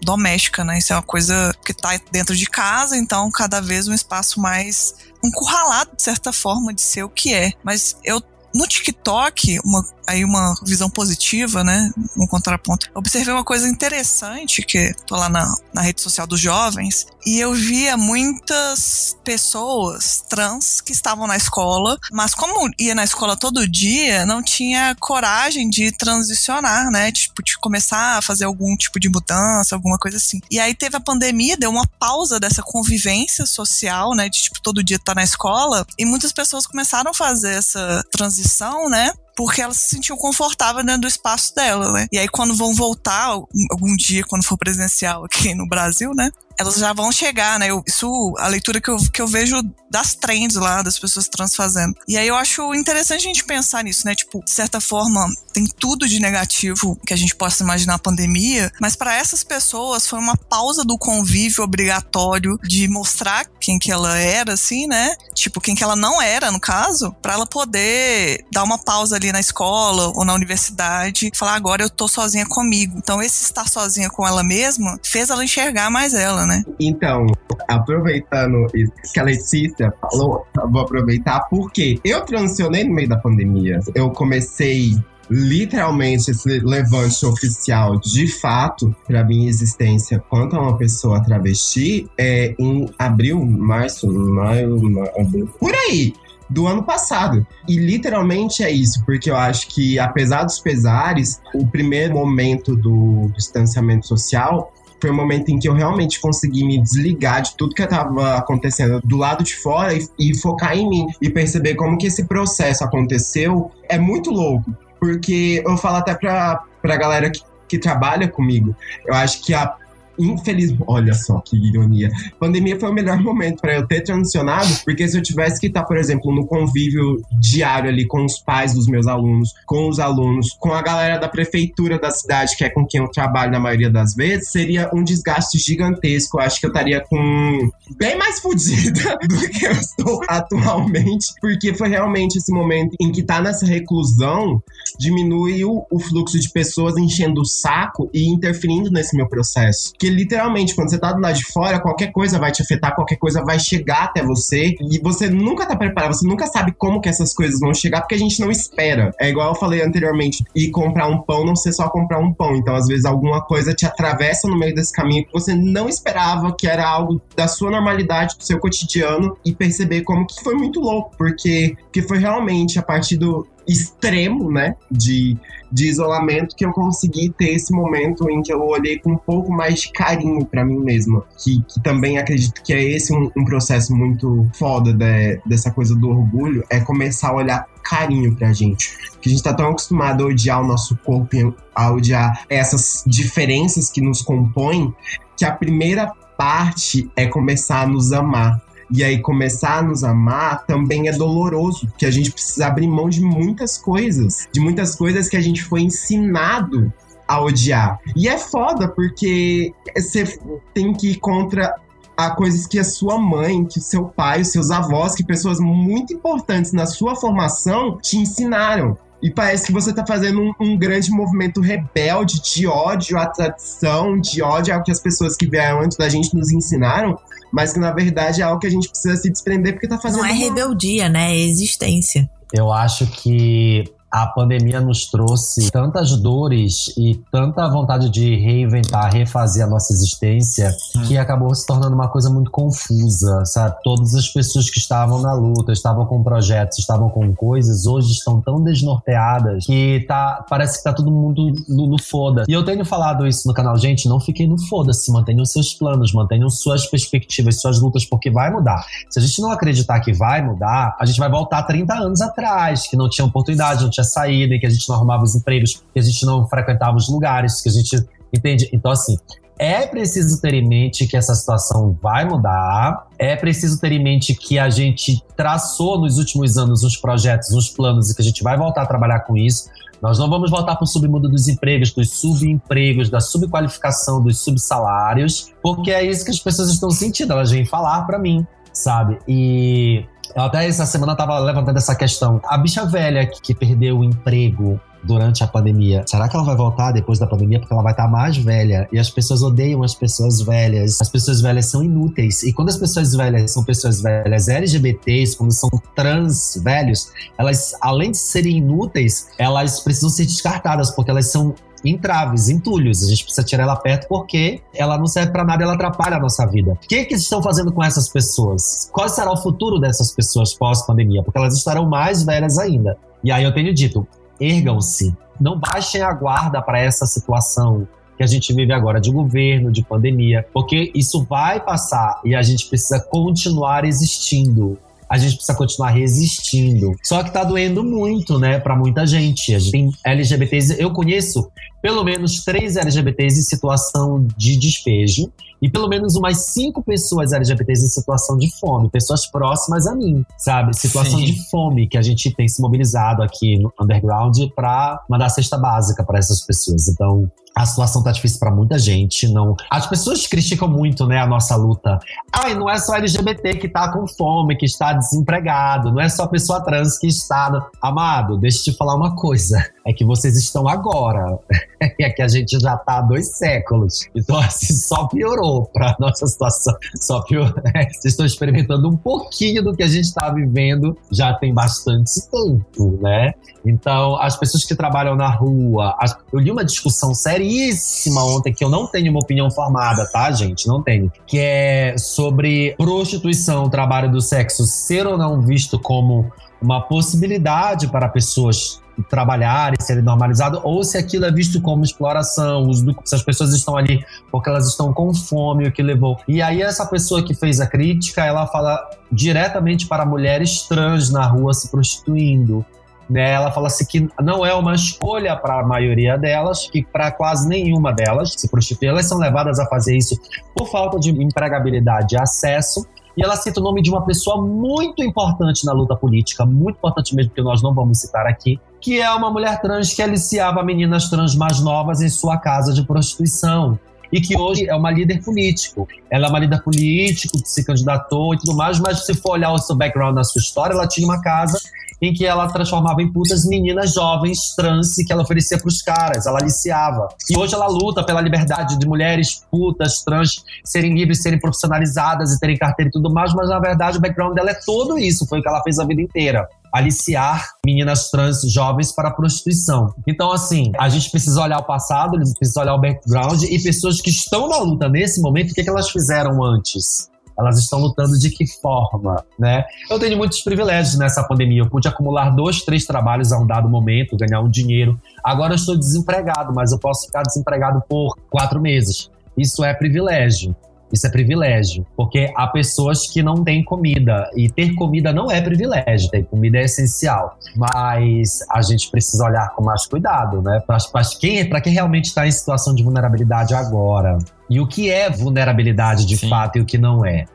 doméstica, né? Isso é uma coisa que tá dentro de casa, então cada vez um espaço mais encurralado, de certa forma, de ser o que é. Mas eu no TikTok, uma, aí uma visão positiva, né? Um contraponto. Observei uma coisa interessante, que tô lá na, na rede social dos jovens, e eu via muitas pessoas trans que estavam na escola, mas como ia na escola todo dia, não tinha coragem de transicionar, né? Tipo, de começar a fazer algum tipo de mudança, alguma coisa assim. E aí teve a pandemia, deu uma pausa dessa convivência social, né? De tipo, todo dia estar tá na escola, e muitas pessoas começaram a fazer essa transição né? porque ela se sentiu confortável dentro do espaço dela, né? E aí, quando vão voltar, algum dia, quando for presencial aqui no Brasil, né? Elas já vão chegar, né? Eu, isso, a leitura que eu, que eu vejo das trends lá, das pessoas trans fazendo. E aí eu acho interessante a gente pensar nisso, né? Tipo, de certa forma, tem tudo de negativo que a gente possa imaginar a pandemia, mas para essas pessoas foi uma pausa do convívio obrigatório de mostrar quem que ela era, assim, né? Tipo, quem que ela não era, no caso, para ela poder dar uma pausa ali na escola ou na universidade, falar agora eu tô sozinha comigo. Então esse estar sozinha com ela mesma fez ela enxergar mais ela, né? Então, aproveitando isso que a Letícia falou, vou aproveitar porque eu transicionei no meio da pandemia. Eu comecei literalmente esse levante oficial de fato para minha existência quanto a uma pessoa travesti é em abril, março, maio, abril, por aí do ano passado. E literalmente é isso, porque eu acho que, apesar dos pesares, o primeiro momento do distanciamento social foi o momento em que eu realmente consegui me desligar de tudo que estava acontecendo do lado de fora e, e, focar em mim e perceber como que esse processo aconteceu é muito louco. Porque eu falo até pra, pra galera que, que trabalha comigo, eu acho que a infeliz, olha só que ironia. Pandemia foi o melhor momento para eu ter transicionado, porque se eu tivesse que estar, por exemplo, no convívio diário ali com os pais dos meus alunos, com os alunos, com a galera da prefeitura da cidade, que é com quem eu trabalho na maioria das vezes, seria um desgaste gigantesco. Eu acho que eu estaria com bem mais fodida do que eu estou atualmente, porque foi realmente esse momento em que tá nessa reclusão, diminui o, o fluxo de pessoas enchendo o saco e interferindo nesse meu processo. Que literalmente, quando você tá do lado de fora, qualquer coisa vai te afetar, qualquer coisa vai chegar até você e você nunca tá preparado, você nunca sabe como que essas coisas vão chegar, porque a gente não espera. É igual eu falei anteriormente, e comprar um pão não ser só comprar um pão. Então, às vezes, alguma coisa te atravessa no meio desse caminho que você não esperava, que era algo da sua normalidade, do seu cotidiano, e perceber como que foi muito louco, porque que foi realmente a partir do, extremo, né, de, de isolamento que eu consegui ter esse momento em que eu olhei com um pouco mais de carinho para mim mesma, que, que também acredito que é esse um, um processo muito foda de, dessa coisa do orgulho, é começar a olhar carinho pra gente. Que a gente tá tão acostumado a odiar o nosso corpo, a odiar essas diferenças que nos compõem, que a primeira parte é começar a nos amar e aí começar a nos amar também é doloroso, porque a gente precisa abrir mão de muitas coisas, de muitas coisas que a gente foi ensinado a odiar. E é foda, porque você tem que ir contra a coisas que a sua mãe, que o seu pai, os seus avós, que pessoas muito importantes na sua formação te ensinaram. E parece que você tá fazendo um, um, grande movimento rebelde de ódio à tradição, de ódio ao que as pessoas que vieram antes da gente nos ensinaram, mas que na verdade é algo que a gente precisa se desprender porque tá fazendo. Não é rebeldia, né? É existência. Eu acho que a pandemia nos trouxe tantas dores e tanta vontade de reinventar, refazer a nossa existência, que acabou se tornando uma coisa muito confusa, sabe? Todas as pessoas que estavam na luta, estavam com projetos, estavam com coisas, hoje estão tão desnorteadas que tá, parece que tá todo mundo no, no foda. E eu tenho falado isso no canal, gente, não fiquem no foda-se, mantenham seus planos, mantenham suas perspectivas, suas lutas, porque vai mudar. Se a gente não acreditar que vai mudar, a gente vai voltar 30 anos atrás, que não tinha oportunidade, não tinha saída, que a gente não arrumava os empregos, que a gente não frequentava os lugares, que a gente. Entende? Então, assim, é preciso ter em mente que essa situação vai mudar. É preciso ter em mente que a gente traçou nos últimos anos uns projetos, uns planos e que a gente vai voltar a trabalhar com isso. Nós não vamos voltar para o submundo dos empregos, dos subempregos, da subqualificação, dos subsalários, porque é isso que as pessoas estão sentindo. Elas vêm falar para mim, sabe? E até essa semana tava levantando essa questão. A bicha velha que, que perdeu o emprego durante a pandemia. Será que ela vai voltar depois da pandemia? Porque ela vai estar mais velha. E as pessoas odeiam as pessoas velhas. As pessoas velhas são inúteis. E quando as pessoas velhas são pessoas velhas LGBTs, quando são trans velhos, elas, além de serem inúteis, elas precisam ser descartadas, porque elas são entraves, entulhos. A gente precisa tirar ela perto porque ela não serve para nada, ela atrapalha a nossa vida. O que, que estão fazendo com essas pessoas? Qual será o futuro dessas pessoas pós-pandemia? Porque elas estarão mais velhas ainda. E aí eu tenho dito, ergam-se. Não baixem a guarda para essa situação que a gente vive agora de governo, de pandemia, porque isso vai passar e a gente precisa continuar existindo a gente precisa continuar resistindo. Só que tá doendo muito, né, para muita gente. A gente tem LGBTs, eu conheço pelo menos três LGBTs em situação de despejo e pelo menos umas cinco pessoas LGBTs em situação de fome, pessoas próximas a mim, sabe? Situação Sim. de fome que a gente tem se mobilizado aqui no underground para mandar cesta básica para essas pessoas. Então, a situação tá difícil para muita gente, não. As pessoas criticam muito, né, a nossa luta. Ai, não é só LGBT que tá com fome, que está desempregado, não é só pessoa trans que está. Amado, deixa eu te falar uma coisa. É que vocês estão agora. É que a gente já tá há dois séculos. Então, assim, só piorou pra nossa situação. Só piorou. É, vocês estão experimentando um pouquinho do que a gente tá vivendo já tem bastante tempo, né? Então, as pessoas que trabalham na rua. Eu li uma discussão séria seríssima ontem, que eu não tenho uma opinião formada, tá, gente? Não tenho. Que é sobre prostituição, trabalho do sexo ser ou não visto como uma possibilidade para pessoas trabalharem, serem normalizados, ou se aquilo é visto como exploração, se as pessoas estão ali porque elas estão com fome, o que levou. E aí essa pessoa que fez a crítica, ela fala diretamente para mulheres trans na rua se prostituindo Né? Ela fala assim que não é uma escolha para a maioria delas, que para quase nenhuma delas se prostituir, elas são levadas a fazer isso por falta de empregabilidade e acesso. E ela cita o nome de uma pessoa muito importante na luta política, muito importante mesmo, que nós não vamos citar aqui, que é uma mulher trans que aliciava meninas trans mais novas em sua casa de prostituição e que hoje é uma líder político. Ela é uma líder político, se candidatou e tudo mais, mas se for olhar o seu background na sua história, ela tinha uma casa em que ela transformava em putas meninas jovens trans que ela oferecia para os caras, ela aliciava. E hoje ela luta pela liberdade de mulheres putas trans serem livres, serem profissionalizadas e terem carteira e tudo mais, mas na verdade o background dela é todo isso, foi o que ela fez a vida inteira aliciar meninas trans jovens para a prostituição. Então, assim, a gente precisa olhar o passado, precisa olhar o background e pessoas que estão na luta nesse momento, o que, é que elas fizeram antes? Elas estão lutando de que forma, né? Eu tenho muitos privilégios nessa pandemia. Eu pude acumular dois, três trabalhos a um dado momento, ganhar um dinheiro. Agora eu estou desempregado, mas eu posso ficar desempregado por quatro meses. Isso é privilégio. Isso é privilégio, porque há pessoas que não têm comida e ter comida não é privilégio, ter comida é essencial. Mas a gente precisa olhar com mais cuidado, né? Para quem, quem realmente está em situação de vulnerabilidade agora. E o que é vulnerabilidade de Sim. fato e o que não é.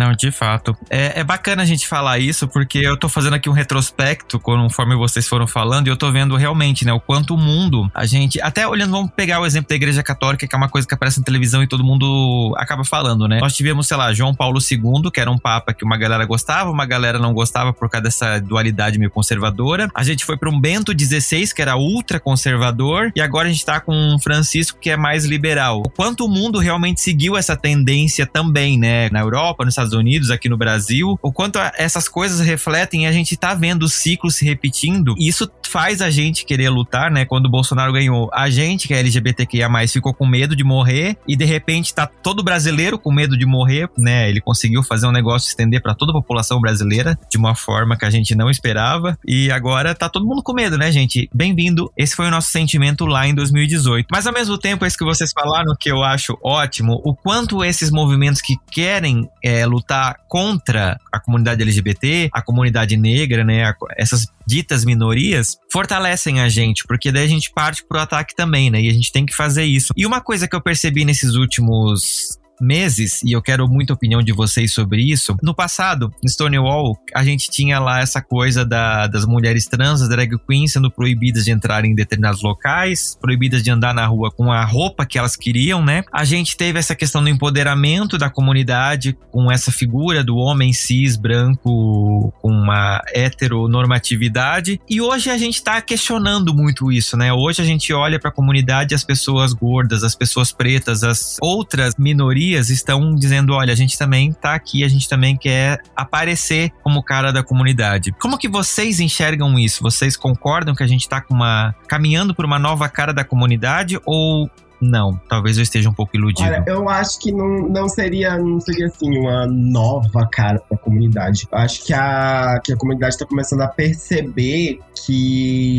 Não, de fato. É, é, bacana a gente falar isso, porque eu tô fazendo aqui um retrospecto, conforme vocês foram falando, e eu tô vendo realmente, né, o quanto o mundo, a gente. Até olhando, vamos pegar o exemplo da Igreja Católica, que é uma coisa que aparece na televisão e todo mundo acaba falando, né? Nós tivemos, sei lá, João Paulo II, que era um papa que uma galera gostava, uma galera não gostava por causa dessa dualidade meio conservadora. A gente foi para um Bento XVI, que era ultra conservador, e agora a gente tá com um Francisco, que é mais liberal. O quanto o mundo realmente seguiu essa tendência também, né? Na Europa, nos Estados Unidos, aqui no Brasil, o quanto essas coisas refletem, a gente tá vendo o ciclo se repetindo, e isso faz a gente querer lutar, né? Quando o Bolsonaro ganhou, a gente que é LGBTQIA+, ficou com medo de morrer, e de repente tá todo brasileiro com medo de morrer, né? Ele conseguiu fazer um negócio estender para toda a população brasileira de uma forma que a gente não esperava, e agora tá todo mundo com medo, né, gente? Bem-vindo. Esse foi o nosso sentimento lá em 2018. Mas ao mesmo tempo, isso que vocês falaram que eu acho ótimo, o quanto esses movimentos que querem é, lutar contra a comunidade LGBT, a comunidade negra, né, essas ditas minorias, fortalecem a gente, porque daí a gente parte pro ataque também, né? E a gente tem que fazer isso. E uma coisa que eu percebi nesses últimos meses, e eu quero muita opinião de vocês sobre isso. No passado, em Stonewall, a gente tinha lá essa coisa da, das mulheres trans, drag queens, sendo proibidas de entrar em determinados locais, proibidas de andar na rua com a roupa que elas queriam, né? A gente teve essa questão do empoderamento da comunidade com essa figura do homem cis branco com uma heteronormatividade. E hoje a gente está questionando muito isso, né? Hoje a gente olha para a comunidade, as pessoas gordas, as pessoas pretas, as outras minorias estão dizendo, olha, a gente também tá aqui, a gente também quer aparecer como cara da comunidade. Como que vocês enxergam isso? Vocês concordam que a gente tá com uma caminhando por uma nova cara da comunidade ou não, talvez eu esteja um pouco iludido. Olha, eu acho que não, não seria não seria assim uma nova cara para a comunidade. Acho que a que a comunidade está começando a perceber que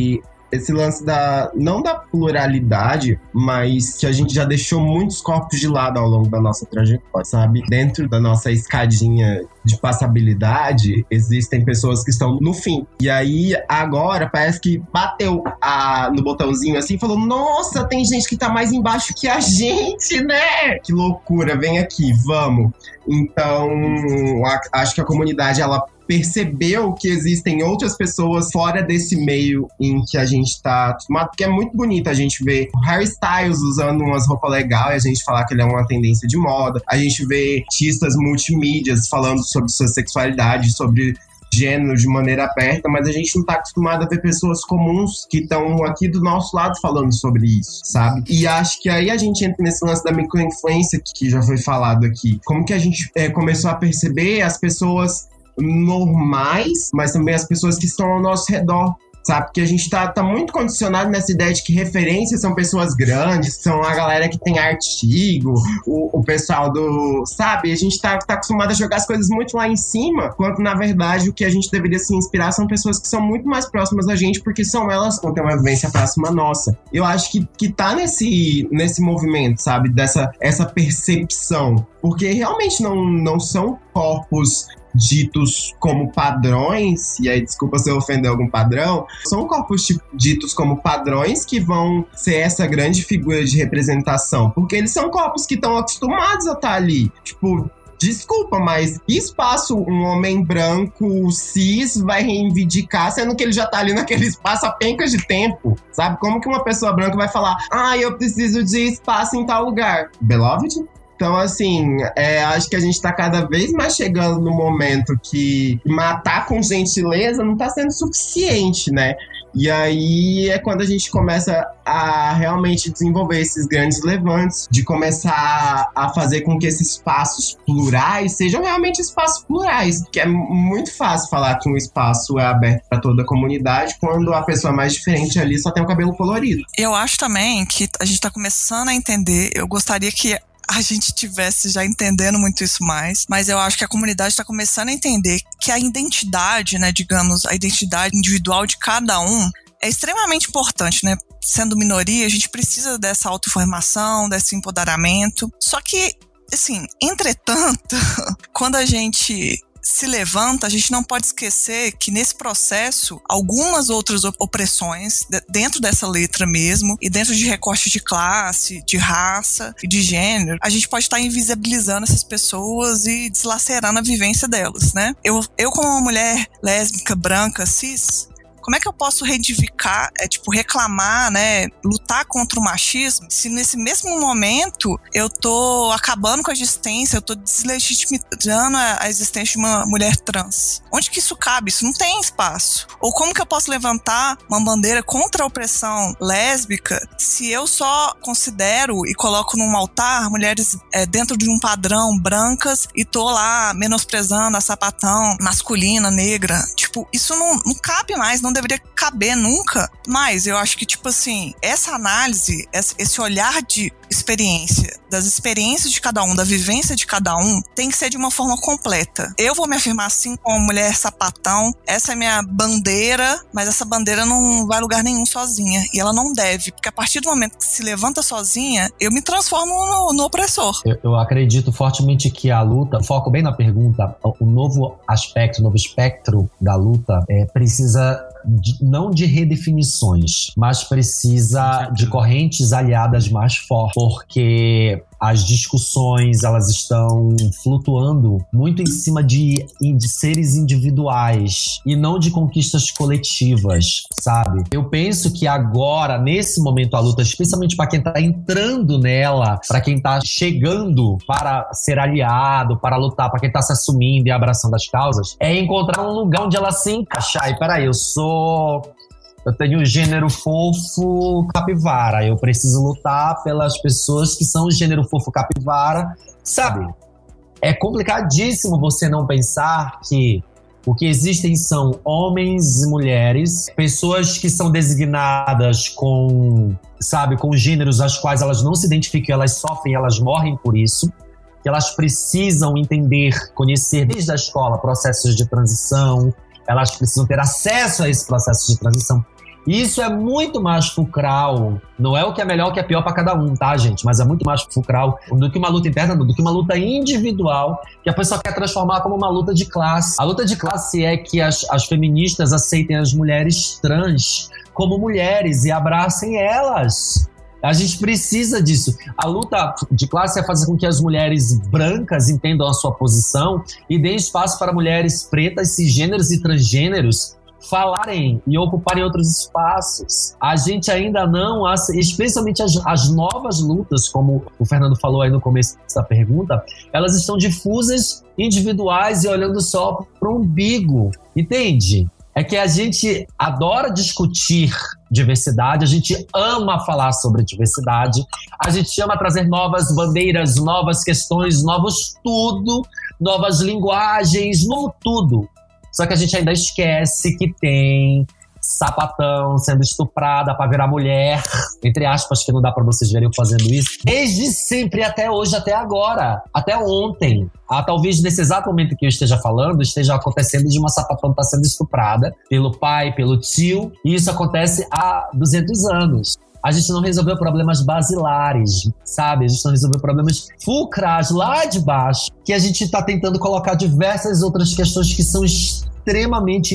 esse lance da não da pluralidade, mas que a gente já deixou muitos corpos de lado ao longo da nossa trajetória, sabe? Dentro da nossa escadinha de passabilidade, existem pessoas que estão no fim. E aí, agora, parece que bateu a, no botãozinho assim falou: Nossa, tem gente que tá mais embaixo que a gente, né? Que loucura, vem aqui, vamos. Então, acho que a comunidade ela percebeu que existem outras pessoas fora desse meio em que a gente está acostumado, porque é muito bonito a gente ver Harry Styles usando umas roupas legais, a gente falar que ele é uma tendência de moda, a gente vê artistas multimídias falando sobre sua sexualidade, sobre gênero de maneira aberta, mas a gente não está acostumado a ver pessoas comuns que estão aqui do nosso lado falando sobre isso, sabe? E acho que aí a gente entra nesse lance da microinfluência que já foi falado aqui. Como que a gente é, começou a perceber as pessoas normais, mas também as pessoas que estão ao nosso redor sabe? Porque a gente tá, tá muito condicionado nessa ideia de que referências são pessoas grandes, são a galera que tem artigo, o, o pessoal do. Sabe? A gente tá, tá acostumado a jogar as coisas muito lá em cima, quando na verdade o que a gente deveria se inspirar são pessoas que são muito mais próximas da gente, porque são elas que têm uma vivência próxima nossa. Eu acho que, que tá nesse, nesse movimento, sabe? Dessa essa percepção. Porque realmente não, não são corpos ditos como padrões, e aí desculpa se eu ofender algum padrão, são corpos tipo, ditos como padrões que vão ser essa grande figura de representação, porque eles são corpos que estão acostumados a estar ali. Tipo, Desculpa, mas que espaço um homem branco cis vai reivindicar, sendo que ele já tá ali naquele espaço há pencas de tempo? Sabe? Como que uma pessoa branca vai falar, ah, eu preciso de espaço em tal lugar? Beloved? Então, assim, é, acho que a gente está cada vez mais chegando no momento que matar com gentileza não está sendo suficiente, né? E aí é quando a gente começa a realmente desenvolver esses grandes levantes, de começar a fazer com que esses espaços plurais sejam realmente espaços plurais, que é muito fácil falar que um espaço é aberto para toda a comunidade quando a pessoa mais diferente ali só tem o cabelo colorido. Eu acho também que a gente está começando a entender, eu gostaria que a gente tivesse já entendendo muito isso mais, mas eu acho que a comunidade está começando a entender que a identidade, né, digamos, a identidade individual de cada um é extremamente importante, né? Sendo minoria, a gente precisa dessa autoinformação, desse empoderamento. Só que, assim, entretanto, quando a gente se levanta, a gente não pode esquecer que nesse processo, algumas outras opressões, dentro dessa letra mesmo, e dentro de recortes de classe, de raça e de gênero, a gente pode estar invisibilizando essas pessoas e deslacerando a vivência delas, né? Eu, eu como uma mulher lésbica, branca, cis, como é que eu posso reivindicar, é, tipo, reclamar, né, lutar contra o machismo, se nesse mesmo momento eu tô acabando com a existência, eu tô deslegitimizando a, a existência de uma mulher trans? Onde que isso cabe? Isso não tem espaço. Ou como que eu posso levantar uma bandeira contra a opressão lésbica se eu só considero e coloco num altar mulheres é, dentro de um padrão brancas e tô lá menosprezando a sapatão masculina, negra? Tipo, isso não, não cabe mais, não não deveria caber nunca. Mas eu acho que, tipo assim, essa análise, esse olhar de experiência, das experiências de cada um, da vivência de cada um, tem que ser de uma forma completa. Eu vou me afirmar assim como mulher sapatão, essa é minha bandeira, mas essa bandeira não vai a lugar nenhum sozinha. E ela não deve, porque a partir do momento que se levanta sozinha, eu me transformo no, no opressor. Eu, eu, acredito fortemente que a luta, foco bem na pergunta, o novo aspecto, o novo espectro da luta é, precisa de, não de redefinições, mas precisa de correntes aliadas mais fortes, porque as discussões elas estão flutuando muito em cima de, de seres individuais e não de conquistas coletivas, sabe? Eu penso que agora, nesse momento, a luta, especialmente para quem tá entrando nela, para quem tá chegando para ser aliado, para lutar, para quem tá se assumindo e abraçando as causas, é encontrar um lugar onde ela se encaixar. E peraí, eu sou eu tenho o gênero fofo capivara. Eu preciso lutar pelas pessoas que são gênero fofo capivara, sabe? É complicadíssimo você não pensar que o que existem são homens e mulheres, pessoas que são designadas com, sabe, com gêneros aos quais elas não se identificam, elas sofrem, elas morrem por isso. Que elas precisam entender, conhecer desde a escola processos de transição, elas precisam ter acesso a esse processo de transição. Isso é muito mais fulcral. Não é o que é melhor, o que é pior para cada um, tá, gente? Mas é muito mais fulcral do que uma luta interna, do que uma luta individual que a pessoa quer transformar como uma luta de classe. A luta de classe é que as, as feministas aceitem as mulheres trans como mulheres e abracem elas. A gente precisa disso. A luta de classe é fazer com que as mulheres brancas entendam a sua posição e deem espaço para mulheres pretas, cisgêneros e transgêneros falarem e ocuparem outros espaços. A gente ainda não, especialmente as, as novas lutas, como o Fernando falou aí no começo da pergunta, elas estão difusas, individuais e olhando só para o umbigo, entende? É que a gente adora discutir diversidade, a gente ama falar sobre diversidade, a gente ama trazer novas bandeiras, novas questões, novos tudo, novas linguagens, novo tudo. Só que a gente ainda esquece que tem sapatão sendo estuprada para virar mulher, entre aspas, que não dá para vocês verem eu fazendo isso, desde sempre até hoje, até agora, até ontem. Ah, talvez nesse exato momento que eu esteja falando, esteja acontecendo de uma sapatão estar tá sendo estuprada pelo pai, pelo tio, e isso acontece há 200 anos. a gente não resolveu problemas basilares, sabe? A gente não resolveu problemas fulcrais lá de baixo, que a gente está tentando colocar diversas outras questões que são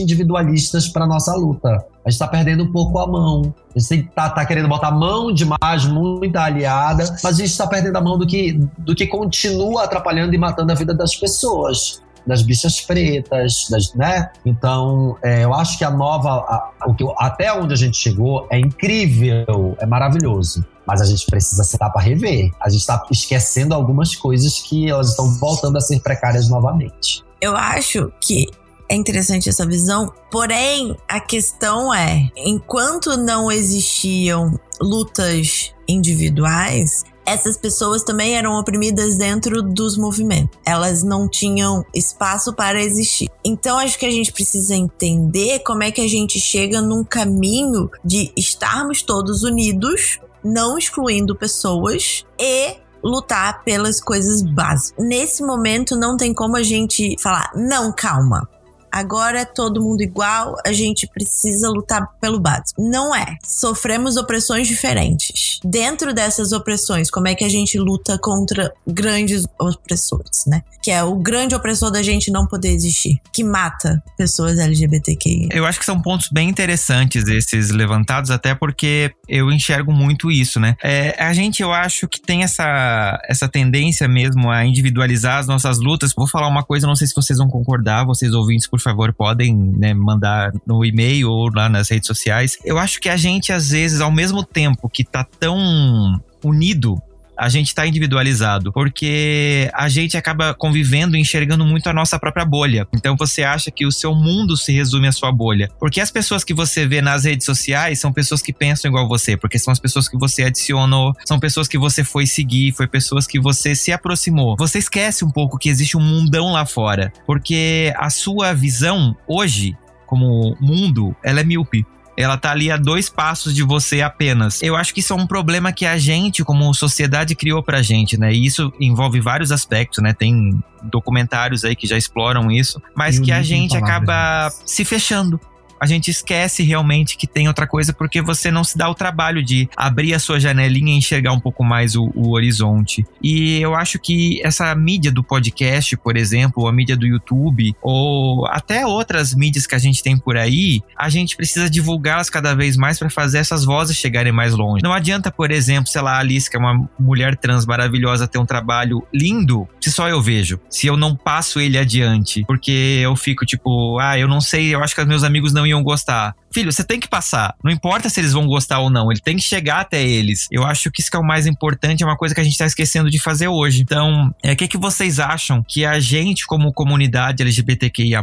individualistas para nossa luta. A gente está perdendo um pouco a mão. A gente está tá querendo botar a mão demais, muita aliada, mas a gente está perdendo a mão do que, do que continua atrapalhando e matando a vida das pessoas das bichas pretas, das, né? Então, é, eu acho que a nova, a, o que, até onde a gente chegou é incrível, é maravilhoso. Mas a gente precisa sentar para rever. A gente está esquecendo algumas coisas que elas estão voltando a ser precárias novamente. Eu acho que é interessante essa visão, porém a questão é, enquanto não existiam lutas individuais, essas pessoas também eram oprimidas dentro dos movimentos. Elas não tinham espaço para existir. Então acho que a gente precisa entender como é que a gente chega num caminho de estarmos todos unidos, não excluindo pessoas e lutar pelas coisas básicas. Nesse momento não tem como a gente falar, não, calma agora é todo mundo igual, a gente precisa lutar pelo básico. Não é. Sofremos opressões diferentes. Dentro dessas opressões, como é que a gente luta contra grandes opressores, né? Que é o grande opressor da gente não poder existir, que mata pessoas LGBTQI. Eu acho que são pontos bem interessantes esses levantados, até porque eu enxergo muito isso, né? É, a gente, eu acho que tem essa, essa tendência mesmo a individualizar as nossas lutas. Vou falar uma coisa, não sei se vocês vão concordar, vocês ouvintes, por favor, podem né, mandar no e-mail ou lá nas redes sociais. Eu acho que a gente, às vezes, ao mesmo tempo que tá tão unido a gente está individualizado, porque a gente acaba convivendo e enxergando muito a nossa própria bolha. Então você acha que o seu mundo se resume à sua bolha. Porque as pessoas que você vê nas redes sociais são pessoas que pensam igual você, porque são as pessoas que você adicionou, são pessoas que você foi seguir, foi pessoas que você se aproximou. Você esquece um pouco que existe um mundão lá fora, porque a sua visão hoje como mundo, ela é míope. Ela tá ali a dois passos de você apenas. Eu acho que isso é um problema que a gente, como sociedade, criou pra gente, né? E isso envolve vários aspectos, né? Tem documentários aí que já exploram isso, mas que a gente acaba se fechando a gente esquece realmente que tem outra coisa porque você não se dá o trabalho de abrir a sua janelinha e enxergar um pouco mais o, o horizonte. E eu acho que essa mídia do podcast, por exemplo, ou a mídia do YouTube, ou até outras mídias que a gente tem por aí, a gente precisa divulgá-las cada vez mais para fazer essas vozes chegarem mais longe. Não adianta, por exemplo, sei lá, a Alice, que é uma mulher trans maravilhosa, ter um trabalho lindo, se só eu vejo, se eu não passo ele adiante, porque eu fico tipo, ah, eu não sei, eu acho que meus amigos não iam gostar. Filho, você tem que passar. Não importa se eles vão gostar ou não, ele tem que chegar até eles. Eu acho que isso que é o mais importante, é uma coisa que a gente tá esquecendo de fazer hoje. Então, é, o que, que vocês acham que a gente, como comunidade LGBTQIA,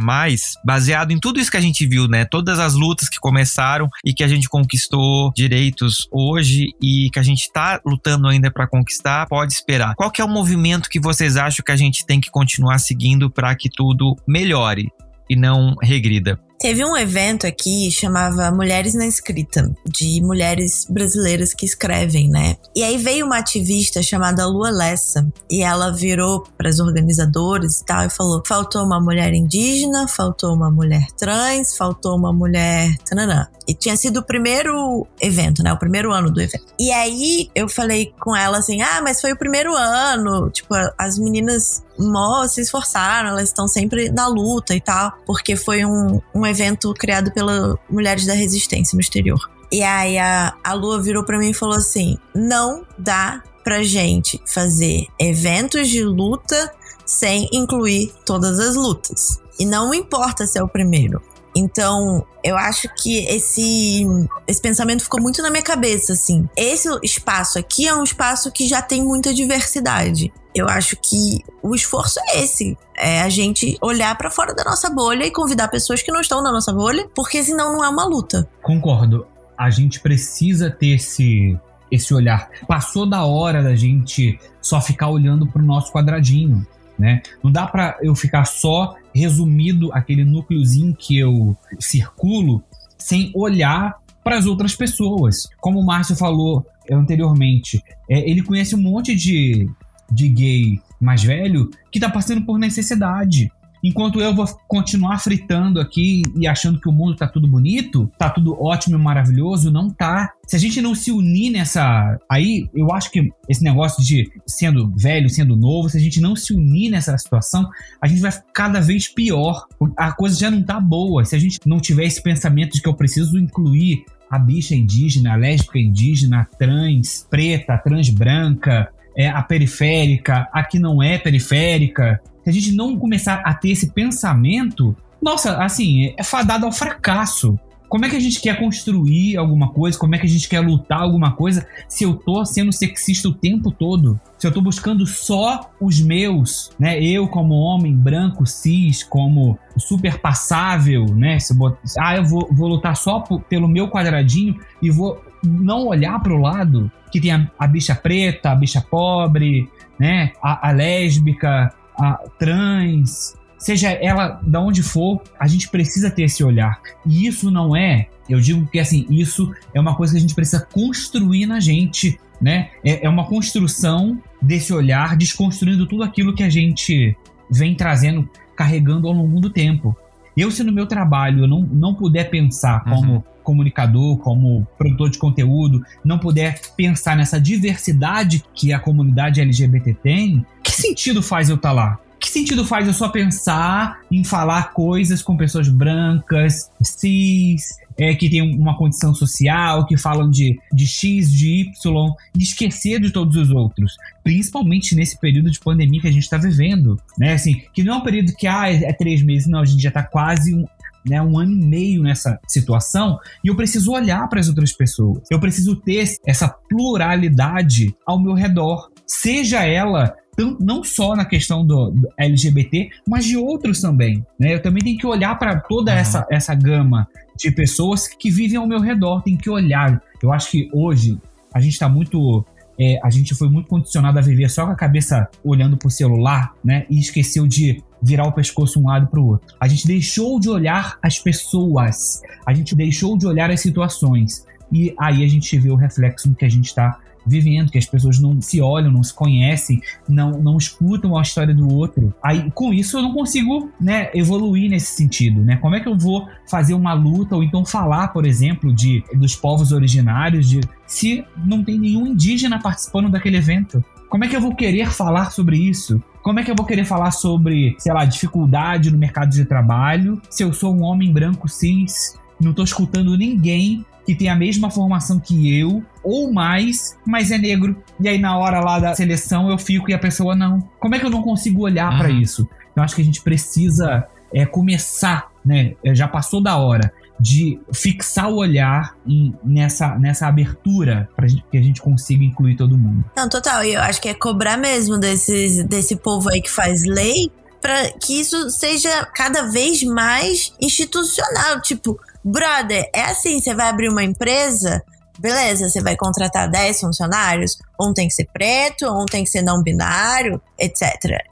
baseado em tudo isso que a gente viu, né? Todas as lutas que começaram e que a gente conquistou direitos hoje e que a gente tá lutando ainda para conquistar, pode esperar. Qual que é o movimento que vocês acham que a gente tem que continuar seguindo para que tudo melhore? e não regrida. Teve um evento aqui chamava Mulheres na Escrita, de mulheres brasileiras que escrevem, né? E aí veio uma ativista chamada Lua Lessa e ela virou para as organizadoras e tal e falou: faltou uma mulher indígena, faltou uma mulher trans, faltou uma mulher. Tananã. E tinha sido o primeiro evento, né? O primeiro ano do evento. E aí eu falei com ela assim: ah, mas foi o primeiro ano. Tipo, as meninas mó se esforçaram, elas estão sempre na luta e tal, porque foi um, um evento criado pela Mulheres da Resistência no exterior. E aí a, a Lua virou para mim e falou assim: não dá pra gente fazer eventos de luta sem incluir todas as lutas. E não importa se é o primeiro. Então, eu acho que esse, esse pensamento ficou muito na minha cabeça, assim. Esse espaço aqui é um espaço que já tem muita diversidade. Eu acho que o esforço é esse. É a gente olhar para fora da nossa bolha e convidar pessoas que não estão na nossa bolha, porque senão não é uma luta. Concordo. A gente precisa ter esse, esse olhar. Passou da hora da gente só ficar olhando pro nosso quadradinho né? Não dá para eu ficar só resumido aquele núcleozinho que eu circulo sem olhar para as outras pessoas. Como o Márcio falou anteriormente, é, ele conhece um monte de, de gay mais velho que está passando por necessidade. enquanto eu vou continuar fritando aqui e achando que o mundo tá tudo bonito, tá tudo ótimo e maravilhoso, não tá. Se a gente não se unir nessa. Aí eu acho que esse negócio de sendo velho, sendo novo, se a gente não se unir nessa situação, a gente vai cada vez pior. A coisa já não tá boa. Se a gente não tiver esse pensamento de que eu preciso incluir a bicha indígena, a lésbica indígena, a trans preta, a trans branca, é, a periférica, a que não é periférica, se a gente não começar a ter esse pensamento, nossa, assim, é fadado ao fracasso. Como é que a gente quer construir alguma coisa? Como é que a gente quer lutar alguma coisa se eu tô sendo sexista o tempo todo? Se eu tô buscando só os meus, né? Eu como homem branco, cis, como super passável, né? Se eu ah, eu vou, vou lutar só pelo meu quadradinho e vou não olhar para o lado que tem a, a, bicha preta, a bicha pobre, né? A, a lésbica, a trans, seja ela da onde for, a gente precisa ter esse olhar. E isso não é, eu digo que assim, isso é uma coisa que a gente precisa construir na gente, né? É, é uma construção desse olhar, desconstruindo tudo aquilo que a gente vem trazendo, carregando ao longo do tempo. Eu, se no meu trabalho eu não, não puder pensar uhum. como comunicador, como produtor de conteúdo, não puder pensar nessa diversidade que a comunidade LGBT tem, que sentido faz eu estar tá lá? que sentido faz eu só pensar em falar coisas com pessoas brancas, cis, é, que tem uma condição social, que falam de, de X, de Y, e esquecer de todos os outros. Principalmente nesse período de pandemia que a gente está vivendo. Né? Assim, que não é um período que ah, é, três meses, não, a gente já está quase um, né, um ano e meio nessa situação e eu preciso olhar para as outras pessoas. Eu preciso ter essa pluralidade ao meu redor, seja ela não só na questão do, do, LGBT, mas de outros também. Né? Eu também tenho que olhar para toda uhum. essa, essa gama de pessoas que vivem ao meu redor, tem que olhar. Eu acho que hoje a gente está muito. É, a gente foi muito condicionado a viver só com a cabeça olhando para o celular, né? E esqueceu de virar o pescoço um lado para o outro. A gente deixou de olhar as pessoas, a gente deixou de olhar as situações. E aí a gente vê o reflexo do que a gente está vivendo, que as pessoas não se olham, não se conhecem, não, não escutam a história do outro. Aí, com isso, eu não consigo, né, evoluir nesse sentido, né? Como é que eu vou fazer uma luta ou então falar, por exemplo, de dos povos originários, de se não tem nenhum indígena participando daquele evento? Como é que eu vou querer falar sobre isso? Como é que eu vou querer falar sobre, sei lá, dificuldade no mercado de trabalho se eu sou um homem branco cis? Não tô escutando ninguém que tem a mesma formação que eu, ou mais, mas é negro. E aí, na hora lá da seleção, eu fico e a pessoa não. Como é que eu não consigo olhar uhum. para isso? Eu acho que a gente precisa é, começar, né? É, já passou da hora de fixar o olhar em, nessa, nessa abertura para que a gente consiga incluir todo mundo. Não, total. E eu acho que é cobrar mesmo desses, desse povo aí que faz lei para que isso seja cada vez mais institucional. Tipo, Brother, é assim, você vai abrir uma empresa, beleza, você vai contratar 10 funcionários, um tem que ser preto, um tem que ser não binário, etc.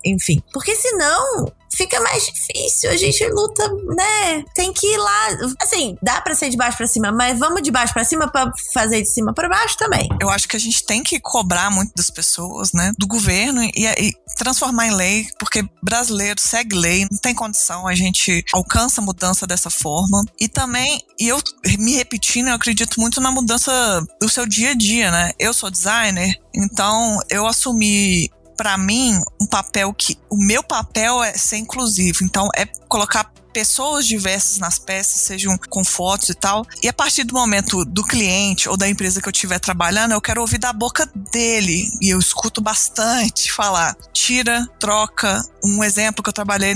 Enfim, porque senão fica mais difícil. A gente luta, né? Tem que ir lá. Assim, dá para ser de baixo para cima, mas vamos de baixo para cima para fazer de cima para baixo também. Eu acho que a gente tem que cobrar muito das pessoas, né? Do governo e, e transformar em lei, porque brasileiro segue lei, não tem condição, a gente alcança a mudança dessa forma. E também, e eu me repetindo, eu acredito muito na mudança do seu dia a dia, né? Eu sou designer, então eu assumi para mim, um papel que. O meu papel é ser inclusivo. Então, é colocar pessoas diversas nas peças, sejam com fotos e tal. E a partir do momento do cliente ou da empresa que eu estiver trabalhando, eu quero ouvir da boca dele. E eu escuto bastante falar. Tira, troca. Um exemplo que eu trabalhei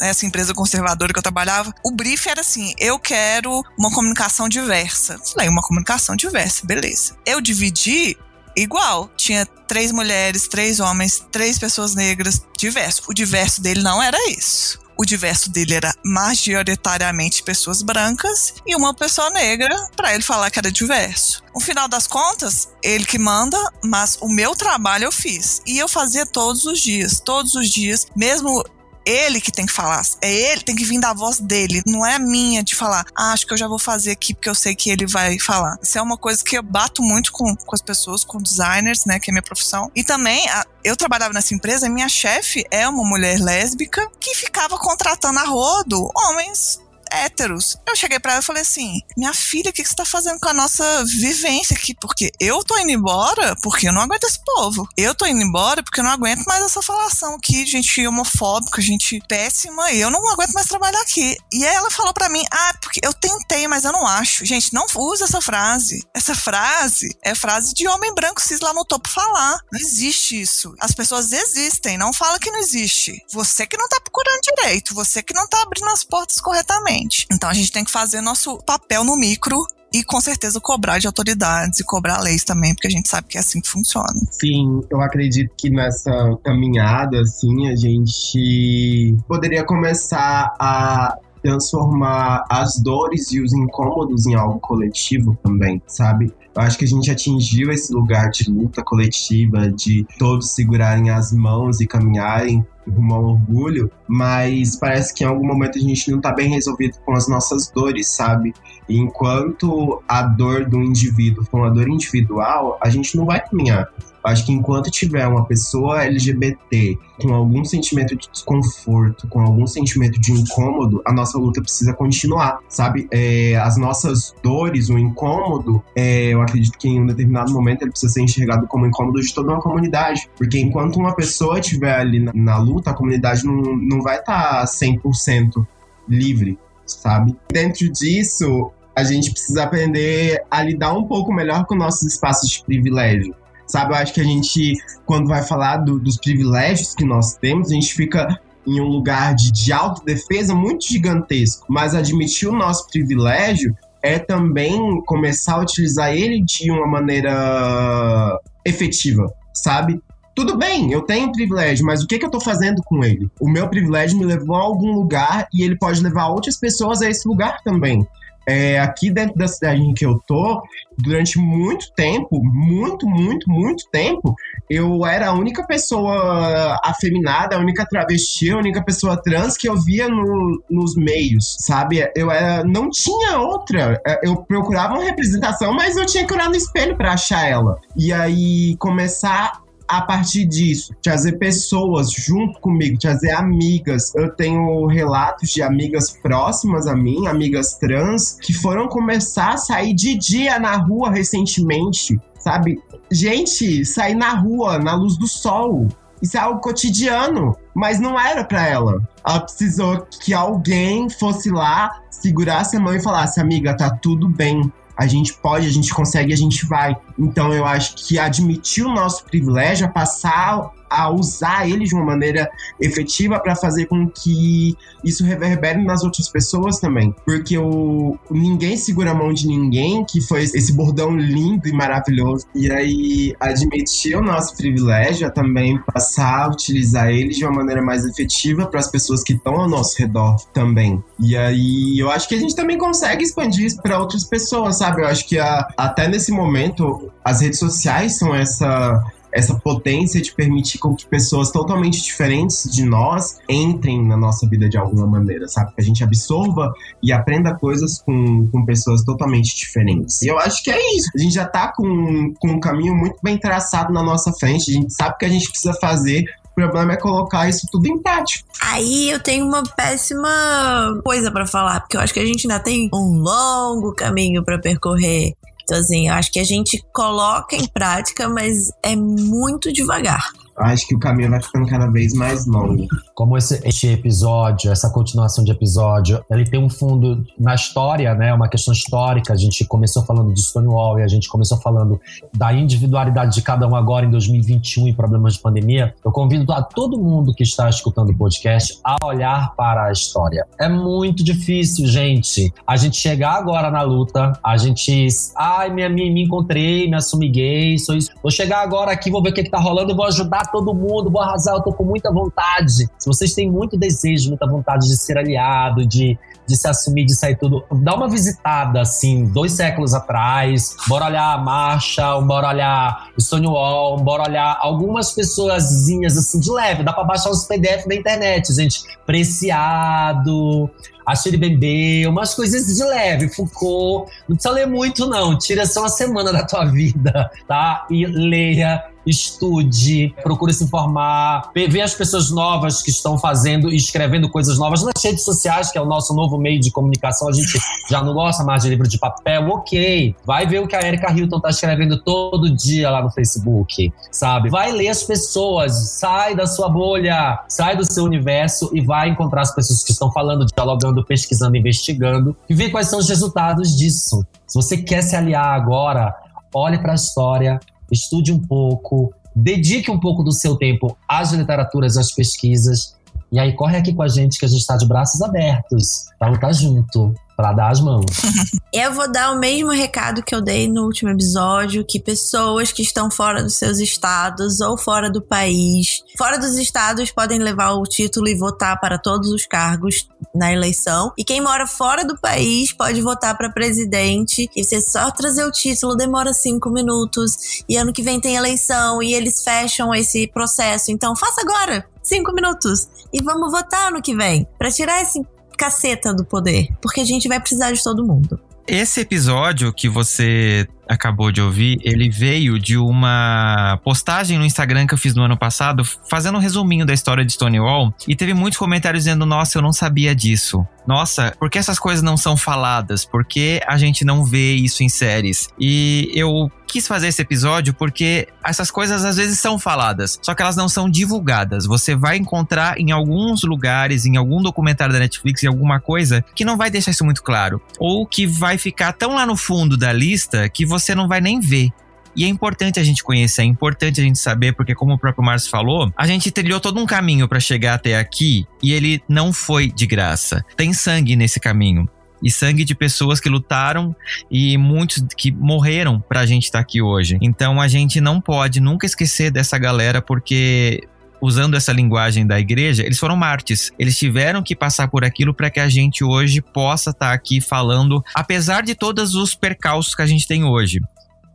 nessa empresa conservadora que eu trabalhava, o brief era assim: eu quero uma comunicação diversa. Falei, uma comunicação diversa, beleza. Eu dividi igual. Tinha três mulheres, três homens, três pessoas negras, diverso. O diverso dele não era isso. O diverso dele era majoritariamente pessoas brancas e uma pessoa negra para ele falar que era diverso. No final das contas, ele que manda, mas o meu trabalho eu fiz. E eu fazia todos os dias, todos os dias, mesmo ele que tem que falar. É ele, tem que vir da voz dele. Não é minha de falar, ah, acho que eu já vou fazer aqui porque eu sei que ele vai falar. Isso é uma coisa que eu bato muito com, com as pessoas, com designers, né, que é minha profissão. E também, a, eu trabalhava nessa empresa, minha chefe é uma mulher lésbica que ficava contratando a rodo homens héteros. Eu cheguei para ela e falei assim: minha filha, o que, que você tá fazendo com a nossa vivência aqui? Porque eu tô indo embora porque eu não aguento esse povo. Eu tô indo embora porque eu não aguento mais essa falação aqui, gente homofóbica, gente péssima, e eu não aguento mais trabalhar aqui. E aí ela falou para mim: ah, porque eu tentei, mas eu não acho. Gente, não usa essa frase. Essa frase é frase de homem branco cis lá no topo falar. Não existe isso. As pessoas existem, não fala que não existe. Você que não tá procurando direito, você que não tá abrindo as portas corretamente. Então a gente tem que fazer nosso papel no micro e com certeza cobrar de autoridades e cobrar leis também, porque a gente sabe que é assim que funciona. Sim, eu acredito que nessa caminhada, assim, a gente poderia começar a transformar as dores e os incômodos em algo coletivo também, sabe? Eu acho que a gente atingiu esse lugar de luta coletiva, de todos segurarem as mãos e caminharem rumo ao orgulho, mas parece que em algum momento a gente não tá bem resolvido com as nossas dores, sabe? E enquanto a dor do indivíduo for uma dor individual, a gente não vai caminhar. Acho que enquanto tiver uma pessoa LGBT com algum sentimento de desconforto, com algum sentimento de incômodo, a nossa luta precisa continuar, sabe? É, as nossas dores, o incômodo, é, eu acredito que em um determinado momento ele precisa ser enxergado como incômodo de toda uma comunidade. Porque enquanto uma pessoa estiver ali na, na luta, a comunidade não, não vai estar tá 100% livre, sabe? Dentro disso, a gente precisa aprender a lidar um pouco melhor com nossos espaços de privilégio sabe? Eu acho que a gente, quando vai falar do, dos privilégios que nós temos, a gente fica em um lugar de, de autodefesa muito gigantesco. Mas admitir o nosso privilégio é também começar a utilizar ele de uma maneira efetiva, sabe? Tudo bem, eu tenho privilégio, mas o que, que eu tô fazendo com ele? O meu privilégio me levou a algum lugar e ele pode levar outras pessoas a esse lugar também é, aqui dentro da cidade em que eu tô, durante muito tempo, muito, muito, muito tempo, eu era a única pessoa afeminada, a única travesti, a única pessoa trans que eu via no, nos meios, sabe? Eu era, não tinha outra. É, eu procurava uma representação, mas eu tinha que olhar no espelho para achar ela. E aí começar a partir disso, trazer pessoas junto comigo, trazer amigas. Eu tenho relatos de amigas próximas a mim, amigas trans, que foram começar a sair de dia na rua recentemente, sabe? Gente, sair na rua, na luz do sol. Isso é algo cotidiano, mas não era para ela. Ela precisou que alguém fosse lá, segurasse a mão e falasse: Amiga, tá tudo bem a gente pode, a gente consegue, a gente vai. Então eu acho que admitir o nosso privilégio é passar a usar ele de uma maneira efetiva para fazer com que isso reverbere nas outras pessoas também. Porque o ninguém segura a mão de ninguém, que foi esse bordão lindo e maravilhoso. E aí admitir o nosso privilégio é também passar a utilizar ele de uma maneira mais efetiva para as pessoas que estão ao nosso redor também. E aí eu acho que a gente também consegue expandir isso para outras pessoas, sabe? Eu acho que a, até nesse momento as redes sociais são essa essa potência de permitir com que pessoas totalmente diferentes de nós entrem na nossa vida de alguma maneira, sabe? Que a gente absorva e aprenda coisas com, com pessoas totalmente diferentes. E eu acho que é isso. A gente já tá com, com um caminho muito bem traçado na nossa frente, a gente sabe o que a gente precisa fazer o problema é colocar isso tudo em prática. Aí eu tenho uma péssima coisa para falar, porque eu acho que a gente ainda tem um longo caminho para percorrer. Então, assim, eu acho que a gente coloca em prática, mas é muito devagar acho que o caminho vai ficando cada vez mais longo. Como esse, este episódio, essa continuação de episódio, ele tem um fundo na história, né? Uma questão histórica. A gente começou falando de Stonewall e a gente começou falando da individualidade de cada um agora em 2021 em problemas de pandemia. Eu convido a todo mundo que está escutando o podcast a olhar para a história. É muito difícil, gente. A gente chegar agora na luta, a gente, ai, me, me, me encontrei, me assumi gay, sou isso. Vou chegar agora aqui, vou ver o que, que tá rolando e vou ajudar todo mundo, vou arrasar, eu tô com muita vontade. Se vocês têm muito desejo, muita vontade de ser aliado, de, de se assumir, de sair tudo, dá uma visitada, assim, dois séculos atrás. Bora olhar a Marcha, bora olhar Stonewall, bora olhar algumas pessoazinhas, assim, de leve. Dá pra baixar os PDF da internet, gente. Preciado, Achille Bebê, umas coisas de leve, Foucault. Não precisa ler muito, não. Tira só uma semana da tua vida, tá? E leia estude, procure se informar, ver as pessoas novas que estão fazendo e escrevendo coisas novas nas redes sociais, que é o nosso novo meio de comunicação. A gente já não gosta mais de livro de papel, ok. Vai ver o que a Erika Hilton tá escrevendo todo dia lá no Facebook, sabe? Vai ler as pessoas, sai da sua bolha, sai do seu universo e vai encontrar as pessoas que estão falando, dialogando, pesquisando, investigando e ver quais são os resultados disso. Se você quer se aliar agora, olhe para a história, estude um pouco, dedique um pouco do seu tempo às literaturas, às pesquisas. E aí corre aqui com a gente que a gente está de braços abertos para lutar junto para dar as mãos. Eu vou dar o mesmo recado que eu dei no último episódio, que pessoas que estão fora dos seus estados ou fora do país, fora dos estados podem levar o título e votar para todos os cargos na eleição. E quem mora fora do país pode votar para presidente. E você só trazer o título demora cinco minutos. E ano que vem tem eleição e eles fecham esse processo. Então faça agora cinco minutos e vamos votar no que vem para tirar esse caceta do poder, porque a gente vai precisar de todo mundo. Esse episódio que você acabou de ouvir, ele veio de uma postagem no Instagram que eu fiz no ano passado, fazendo um resuminho da história de Stonewall, e teve muitos comentários dizendo: Nossa, eu não sabia disso. Nossa, por que essas coisas não são faladas? Por que a gente não vê isso em séries? E eu quis fazer esse episódio porque essas coisas às vezes são faladas, só que elas não são divulgadas. Você vai encontrar em alguns lugares, em algum documentário da Netflix, em alguma coisa, que não vai deixar isso muito claro. Ou que vai ficar tão lá no fundo da lista que você você não vai nem ver. E é importante a gente conhecer, é importante a gente saber, porque como o próprio Márcio falou, a gente trilhou todo um caminho para chegar até aqui e ele não foi de graça. Tem sangue nesse caminho. E sangue de pessoas que lutaram e muitos que morreram pra gente estar tá aqui hoje. Então a gente não pode nunca esquecer dessa galera, porque usando essa linguagem da igreja, eles foram mártires. Eles tiveram que passar por aquilo para que a gente hoje possa estar tá aqui falando, apesar de todos os percalços que a gente tem hoje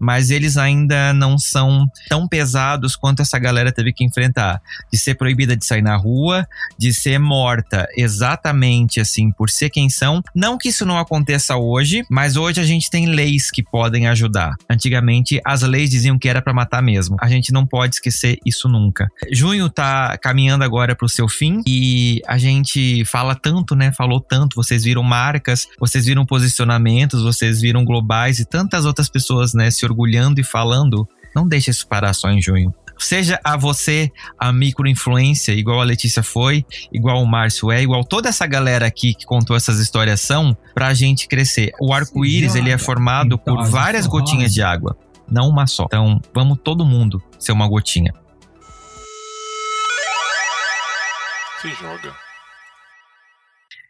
mas eles ainda não são tão pesados quanto essa galera teve que enfrentar. De ser proibida de sair na rua, de ser morta exatamente assim por ser quem são. Não que isso não aconteça hoje, mas hoje a gente tem leis que podem ajudar. Antigamente as leis diziam que era para matar mesmo. A gente não pode esquecer isso nunca. Junho tá caminhando agora para o seu fim e a gente fala tanto, né? Falou tanto, vocês viram marcas, vocês viram posicionamentos, vocês viram globais e tantas outras pessoas, né, se orgulhando e falando, não deixe isso parar só em junho. Seja a você a microinfluência, igual a Letícia foi, igual o Márcio é, igual toda essa galera aqui que contou essas histórias são, pra gente crescer. O arco-íris, ele é formado por então, várias gotinhas de água, não uma só. Então, vamos todo mundo ser uma gotinha. Se joga.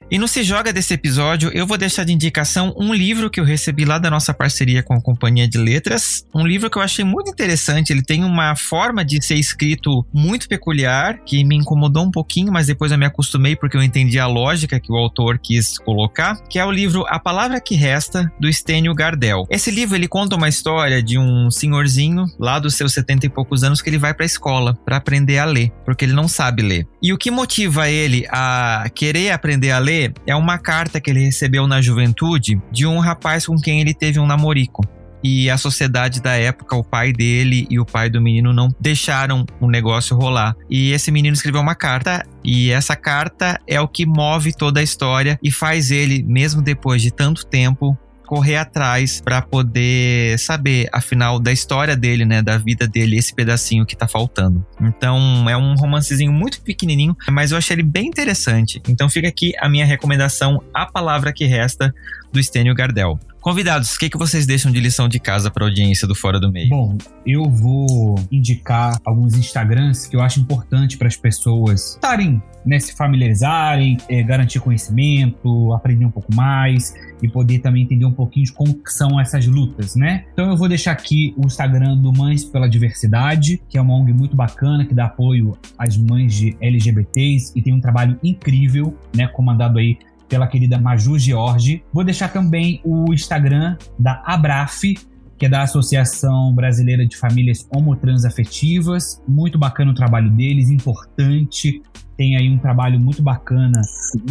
E no Se Joga desse episódio, eu vou deixar de indicação um livro que eu recebi lá da nossa parceria com a Companhia de Letras. Um livro que eu achei muito interessante. Ele tem uma forma de ser escrito muito peculiar, que me incomodou um pouquinho, mas depois eu me acostumei porque eu entendi a lógica que o autor quis colocar, que é o livro A Palavra que Resta, do Stênio Gardel. Esse livro ele conta uma história de um senhorzinho lá dos seus setenta e poucos anos que ele vai para a escola para aprender a ler, porque ele não sabe ler. E o que motiva ele a querer aprender a ler é uma carta que ele recebeu na juventude de um rapaz com quem ele teve um namorico. E a sociedade da época, o pai dele e o pai do menino não deixaram o negócio rolar. E esse menino escreveu uma carta, e essa carta é o que move toda a história e faz ele, mesmo depois de tanto tempo, correr atrás para poder saber, afinal, da história dele, né, da vida dele, esse pedacinho que tá faltando. Então, é um romancezinho muito pequenininho, mas eu achei ele bem interessante. Então, fica aqui a minha recomendação, A Palavra que Resta, do Stênio Gardel. Convidados, o que, que vocês deixam de lição de casa para audiência do Fora do Meio? Bom, eu vou indicar alguns Instagrams que eu acho importante para as pessoas estarem né, se familiarizarem, é, garantir conhecimento, aprender um pouco mais e poder também entender um pouquinho de como são essas lutas, né? Então eu vou deixar aqui o Instagram do Mães pela Diversidade, que é uma ONG muito bacana que dá apoio às mães de LGBTs e tem um trabalho incrível, né, comandado aí pela querida Maju George. Vou deixar também o Instagram da Abraf, que é da Associação Brasileira de Famílias Homotransafetivas. Muito bacana o trabalho deles, importante. Tem aí um trabalho muito bacana,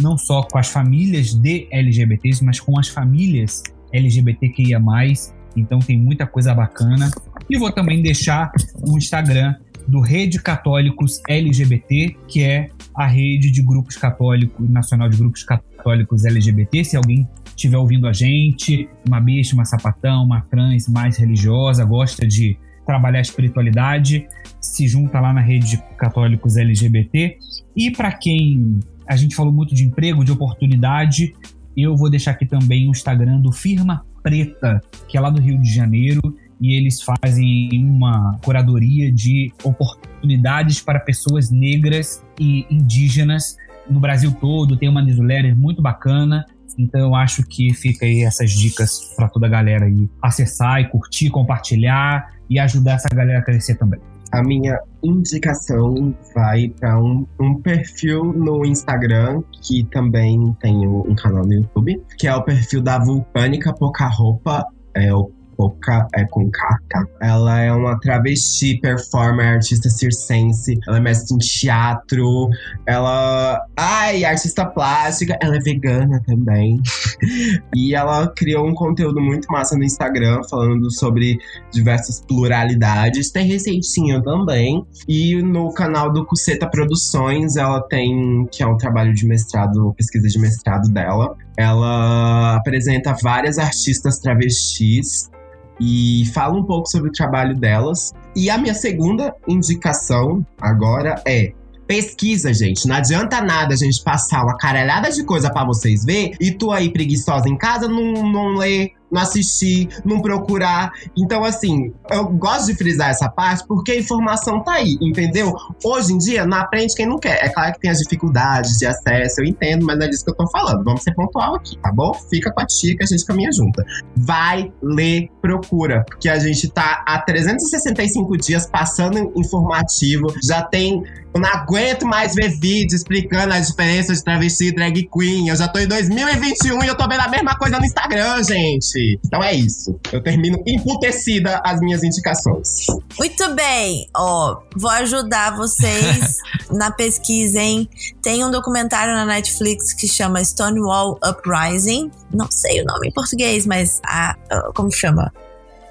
não só com as famílias de LGBTs, mas com as famílias LGBTQIA. Então tem muita coisa bacana. E vou também deixar o Instagram do Rede Católicos LGBT, que é a rede de grupos católicos, nacional de grupos católicos LGBT. Se alguém estiver ouvindo a gente, uma bicha, uma sapatão, uma trans mais religiosa, gosta de trabalhar a espiritualidade, se junta lá na rede de católicos LGBT. E para quem a gente falou muito de emprego, de oportunidade, eu vou deixar aqui também o Instagram do Firma Preta, que é lá do Rio de Janeiro, e eles fazem uma curadoria de oportunidades para pessoas negras e indígenas no Brasil todo. Tem uma newsletter muito bacana. Então eu acho que fica aí essas dicas para toda a galera aí acessar e curtir, compartilhar e ajudar essa galera a crescer também. A minha indicação vai para um, um, perfil no Instagram, que também tem um canal no YouTube, que é o perfil da Vulcânica Pouca Roupa, é o É com K, tá? Ela é uma travesti, performer, artista circense. Ela é mestre em teatro. Ela. Ai, artista plástica. Ela é vegana também. e ela criou um conteúdo muito massa no Instagram, falando sobre diversas pluralidades. Tem receitinha também. E no canal do Cuceta Produções, ela tem. que é um trabalho de mestrado, pesquisa de mestrado dela. Ela apresenta várias artistas travestis e fala um pouco sobre o trabalho delas. E a minha segunda indicação agora é pesquisa, gente. Não adianta nada a gente passar uma caralhada de coisa para vocês ver e tu aí preguiçosa em casa não, não lê não assistir, não procurar. Então, assim, eu gosto de frisar essa parte porque a informação tá aí, entendeu? Hoje em dia, não aprende quem não quer. É claro que tem as dificuldades de acesso, eu entendo, mas não é disso que eu tô falando. Vamos ser pontual aqui, tá bom? Fica com a tia que a gente caminha junto. Vai, lê, procura, porque a gente tá há 365 dias passando informativo, já tem eu não aguento mais ver vídeo explicando a diferença de travesti e drag queen. Eu já tô em 2021 e eu tô vendo a mesma coisa no Instagram, gente. Então é isso. Eu termino emputecida as minhas indicações. Muito bem. Ó, vou ajudar vocês na pesquisa, hein? Tem um documentário na Netflix que chama Stonewall Uprising. Não sei o nome em português, mas a, como chama?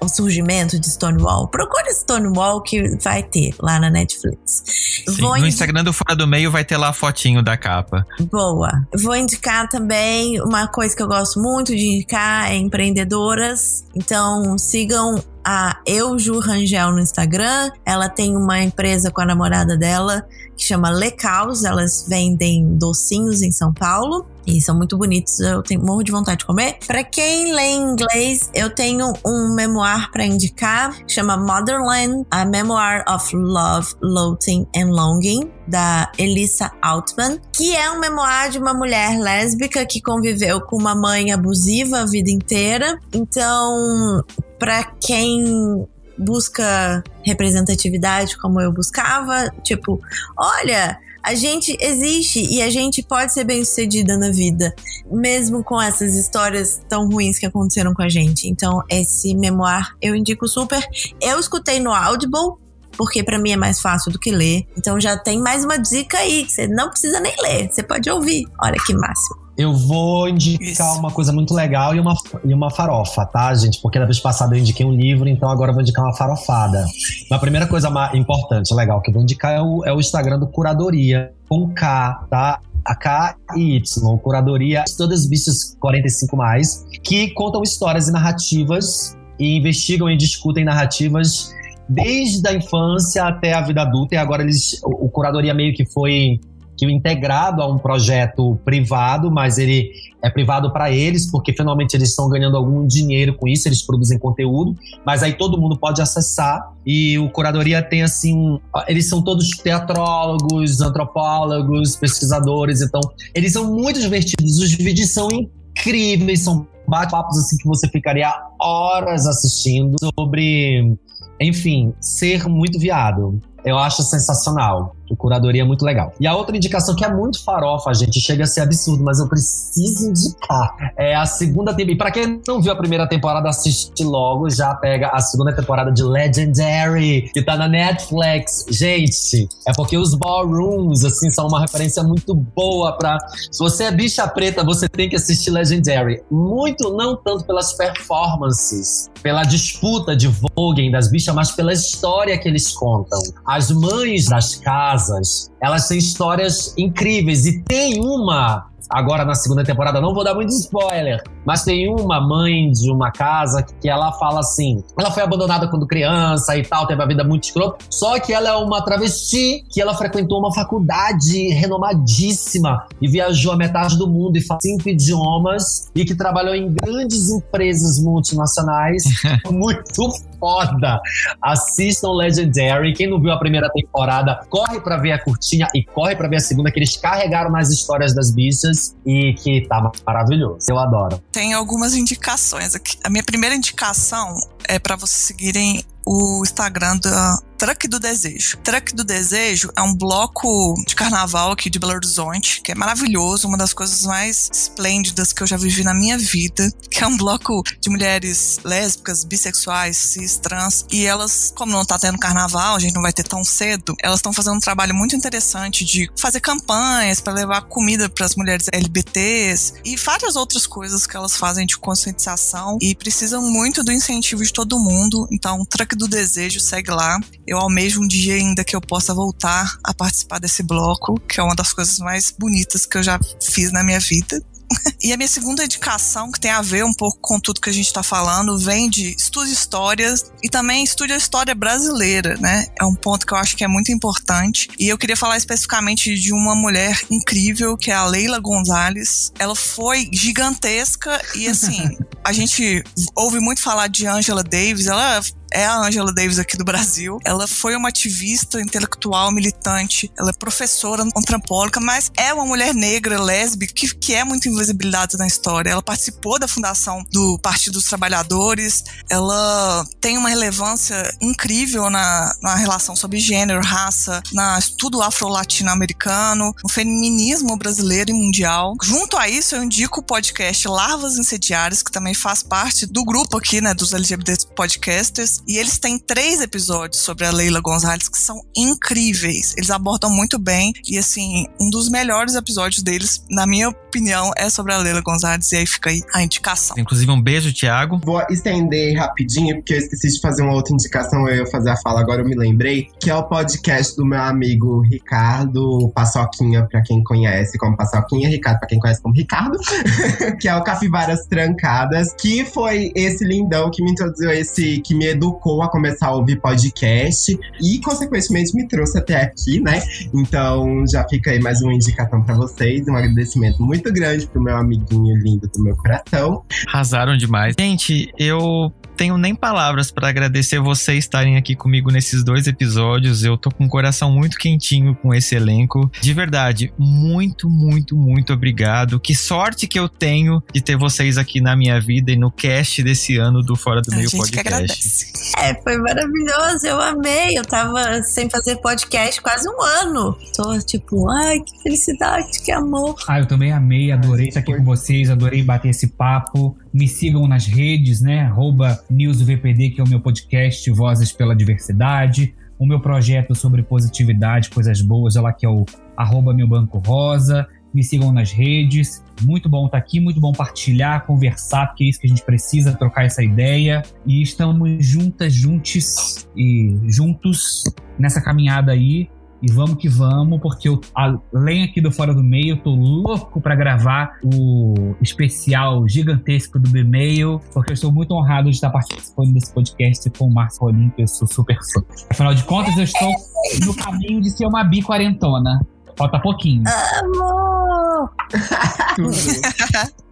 O surgimento de Stonewall. Procure Stonewall que vai ter lá na Netflix. Sim, no Instagram do Fora do Meio vai ter lá a fotinho da capa. Boa. Vou indicar também uma coisa que eu gosto muito de indicar é empreendedoras. Então sigam a Euju Rangel no Instagram. Ela tem uma empresa com a namorada dela que chama Lecaus. Elas vendem docinhos em São Paulo. E são muito bonitos, eu tenho morro de vontade de comer. Para quem lê inglês, eu tenho um memoir para indicar, chama Motherland: A Memoir of Love, Loathing and Longing, da Elissa Altman, que é um memoir de uma mulher lésbica que conviveu com uma mãe abusiva a vida inteira. Então, para quem busca representatividade como eu buscava, tipo, olha, a gente existe e a gente pode ser bem sucedida na vida, mesmo com essas histórias tão ruins que aconteceram com a gente. Então, esse memoir eu indico super. Eu escutei no Audible, porque para mim é mais fácil do que ler. Então já tem mais uma dica aí, que você não precisa nem ler, você pode ouvir. Olha que máximo. Eu vou indicar Isso. uma coisa muito legal e uma, e uma farofa, tá, gente? Porque na vez passada eu indiquei um livro, então agora eu vou indicar uma farofada. A primeira coisa importante, legal, que eu vou indicar é o, é o Instagram do Curadoria, com K, tá? a K e Y, curadoria, todas as bichas 45 mais, que contam histórias e narrativas e investigam e discutem narrativas desde a infância até a vida adulta. E agora eles, o, o curadoria meio que foi integrado a um projeto privado, mas ele é privado para eles, porque finalmente eles estão ganhando algum dinheiro com isso, eles produzem conteúdo, mas aí todo mundo pode acessar e o Curadoria tem assim, eles são todos teatrólogos, antropólogos, pesquisadores, então eles são muito divertidos, os vídeos são incríveis, são bate-papos assim que você ficaria horas assistindo sobre, enfim, ser muito viado. Eu acho sensacional curadoria é muito legal. E a outra indicação que é muito farofa, gente, chega a ser absurdo, mas eu preciso indicar. É a segunda temporada. E pra quem não viu a primeira temporada, assiste logo, já pega a segunda temporada de Legendary, que tá na Netflix. Gente, é porque os ballrooms, assim, são uma referência muito boa pra. Se você é bicha preta, você tem que assistir Legendary. Muito, não tanto pelas performances, pela disputa de voguing das bichas, mas pela história que eles contam. As mães das casas casas, elas têm histórias incríveis. E tem uma agora na segunda temporada, não vou dar muito spoiler, mas tem uma mãe de uma casa que ela fala assim: ela foi abandonada quando criança e tal, teve a vida muito escrota, só que ela é uma travesti que ela frequentou uma faculdade renomadíssima e viajou a metade do mundo e fala cinco idiomas e que trabalhou em grandes empresas multinacionais. muito foda. Assistam Legendary. Quem não viu a primeira temporada, corre para ver a curtinha e corre para ver a segunda, que eles carregaram nas histórias das bichas e que tá maravilhoso. Eu adoro. Tem algumas indicações aqui. A minha primeira indicação é para vocês seguirem o Instagram da Truck do Desejo. Truck do Desejo é um bloco de carnaval aqui de Belo Horizonte, que é maravilhoso, uma das coisas mais esplêndidas que eu já vivi na minha vida, que é um bloco de mulheres lésbicas, bissexuais, cis, trans, e elas, como não tá tendo carnaval, a gente não vai ter tão cedo, elas estão fazendo um trabalho muito interessante de fazer campanhas para levar comida para as mulheres LBTs e várias outras coisas que elas fazem de conscientização e precisam muito do incentivo de todo mundo. Então, Truck do Desejo, segue lá. Eu almejo um dia ainda que eu possa voltar a participar desse bloco, que é uma das coisas mais bonitas que eu já fiz na minha vida. E a minha segunda indicação, que tem a ver um pouco com tudo que a gente está falando, vem de estude histórias e também estude a história brasileira, né? É um ponto que eu acho que é muito importante. E eu queria falar especificamente de uma mulher incrível, que é a Leila Gonzalez. Ela foi gigantesca e, assim, a gente ouve muito falar de Angela Davis. Ela é a Angela Davis aqui do Brasil. Ela foi uma ativista intelectual, militante, ela é professora antropóloga, mas é uma mulher negra, lésbica, que, que é muito invisibilizada na história. Ela participou da fundação do Partido dos Trabalhadores, ela tem uma relevância incrível na, na relação sobre gênero, raça, na estudo afro-latino-americano, no feminismo brasileiro e mundial. Junto a isso, eu indico o podcast Larvas Incendiárias, que também faz parte do grupo aqui, né, dos LGBT Podcasters, e eles têm três episódios sobre a Leila Gonzalez que são incríveis. Eles abordam muito bem. E assim, um dos melhores episódios deles, na minha opinião, é sobre a Leila Gonzalez. E aí fica aí a indicação. Inclusive, um beijo, Thiago. Vou estender rapidinho, porque eu esqueci de fazer uma outra indicação. Eu ia fazer a fala, agora eu me lembrei. Que é o podcast do meu amigo Ricardo Paçoquinha, pra quem conhece como Paçoquinha. Ricardo, pra quem conhece como Ricardo. que é o Cafivaras Trancadas. Que foi esse lindão que me introduziu esse, que me educou a começar a ouvir podcast e, consequentemente, me trouxe até aqui, né? Então, já fica aí mais uma indicação para vocês. Um agradecimento muito grande pro meu amiguinho lindo do meu coração. Arrasaram demais. Gente, eu tenho nem palavras para agradecer vocês estarem aqui comigo nesses dois episódios. Eu tô com o coração muito quentinho com esse elenco. De verdade, muito, muito, muito obrigado. Que sorte que eu tenho de ter vocês aqui na minha vida e no cast desse ano do Fora do Meio Podcast. É, foi maravilhoso, eu amei. Eu tava sem fazer podcast quase um ano. Tô tipo, ai, que felicidade, que amor. Ah, eu também amei, adorei estar aqui com vocês, adorei bater esse papo. Me sigam nas redes, né? Arroba NewsVPD, que é o meu podcast Vozes pela Diversidade. O meu projeto sobre positividade, coisas boas, ela que é o arroba meu banco rosa me sigam nas redes. Muito bom estar aqui, muito bom partilhar, conversar, porque é isso que a gente precisa, trocar essa ideia. E estamos juntas, juntos e juntos nessa caminhada aí. E vamos que vamos, porque eu, além aqui do Fora do Meio, eu tô louco para gravar o especial gigantesco do B-Mail, porque eu estou muito honrado de estar participando desse podcast com o Márcio Rolim, que eu sou super fã. Afinal de contas, eu estou no caminho de ser uma bi quarentona. Falta pouquinho. Amor!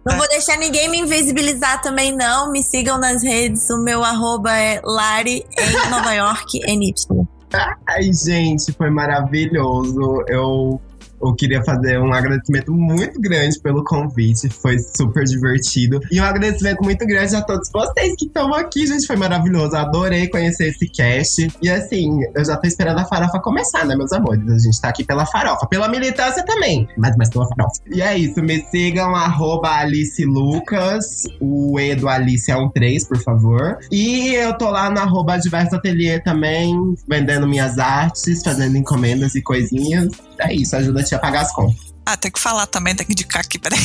não vou deixar ninguém me invisibilizar também, não. Me sigam nas redes. O meu arroba é Lari em Nova York, NY. Ai, gente, foi maravilhoso. Eu eu queria fazer um agradecimento muito grande pelo convite, foi super divertido. E um agradecimento muito grande a todos vocês que estão aqui, gente, foi maravilhoso. Adorei conhecer esse cast. E assim, eu já tô esperando a farofa começar, né, meus amores? A gente tá aqui pela farofa, pela militância também, mas mais pela farofa. E é isso, me sigam, arroba Alice Lucas, o E do Alice é um 3, por favor. E eu tô lá no arroba Diverso Atelier também, vendendo minhas artes, fazendo encomendas e coisinhas. É isso, ajuda a te a pagar as contas. Ah, tem que falar também, tem que indicar aqui, peraí.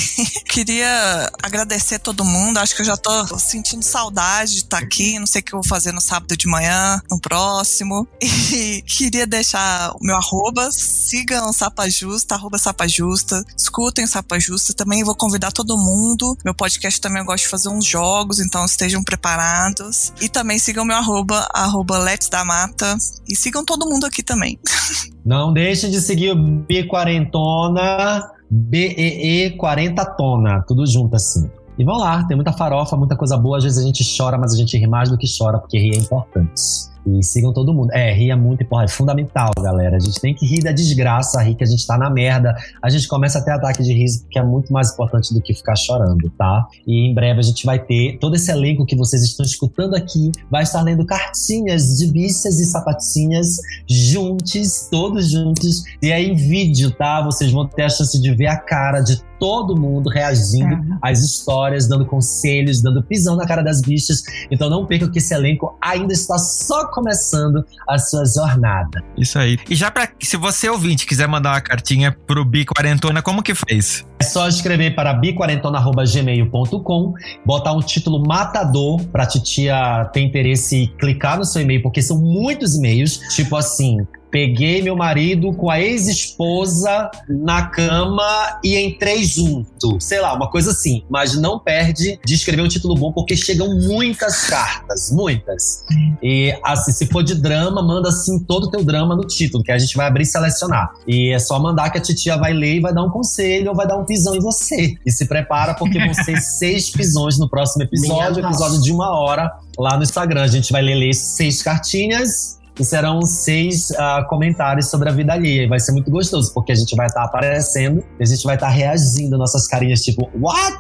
Queria agradecer todo mundo, acho que eu já tô sentindo saudade de estar aqui, não sei o que eu vou fazer no sábado de manhã, no próximo. E queria deixar o meu arroba, sigam Sapa Justa, arroba Sapa Justa, escutem Sapa Justa, também vou convidar todo mundo. Meu podcast também eu gosto de fazer uns jogos, então estejam preparados. E também sigam meu arroba, arroba Let's da Mata, e sigam todo mundo aqui também. Não deixe de seguir o B40 BEE 40 tona, tudo junto assim. E vão lá, tem muita farofa, muita coisa boa. Às vezes a gente chora, mas a gente ri mais do que chora, porque rir é importante. E sigam todo mundo. É, rir é muito importante, é fundamental, galera. A gente tem que rir da desgraça, rir que a gente tá na merda. A gente começa a ter ataque de riso, que é muito mais importante do que ficar chorando, tá? E em breve a gente vai ter todo esse elenco que vocês estão escutando aqui, vai estar lendo cartinhas de bichas e sapatinhas juntos, todos juntos. E aí em vídeo, tá? Vocês vão ter a chance de ver a cara de todo mundo reagindo uhum. às histórias, dando conselhos, dando pisão na cara das bichas. Então não percam que esse elenco ainda está só começando a sua jornada. Isso aí. E já para se você ouvinte quiser mandar uma cartinha pro Bi Quarentona, como que faz? É só escrever para biquarentona@gmail.com, botar um título matador para titia ter interesse e clicar no seu e-mail, porque são muitos e-mails, tipo assim, Peguei meu marido com a ex-esposa na cama e entrei junto. Sei lá, uma coisa assim. Mas não perde de escrever um título bom, porque chegam muitas cartas. Muitas. E assim, se for de drama, manda assim todo o teu drama no título, que a gente vai abrir e selecionar. E é só mandar que a titia vai ler e vai dar um conselho ou vai dar um pisão em você. E se prepara, porque vão ser seis pisões no próximo episódio, episódio de uma hora lá no Instagram. A gente vai ler, ler seis cartinhas e serão seis uh, comentários sobre a vida alheia. E vai ser muito gostoso, porque a gente vai estar tá aparecendo e a gente vai estar tá reagindo nossas carinhas, tipo, what?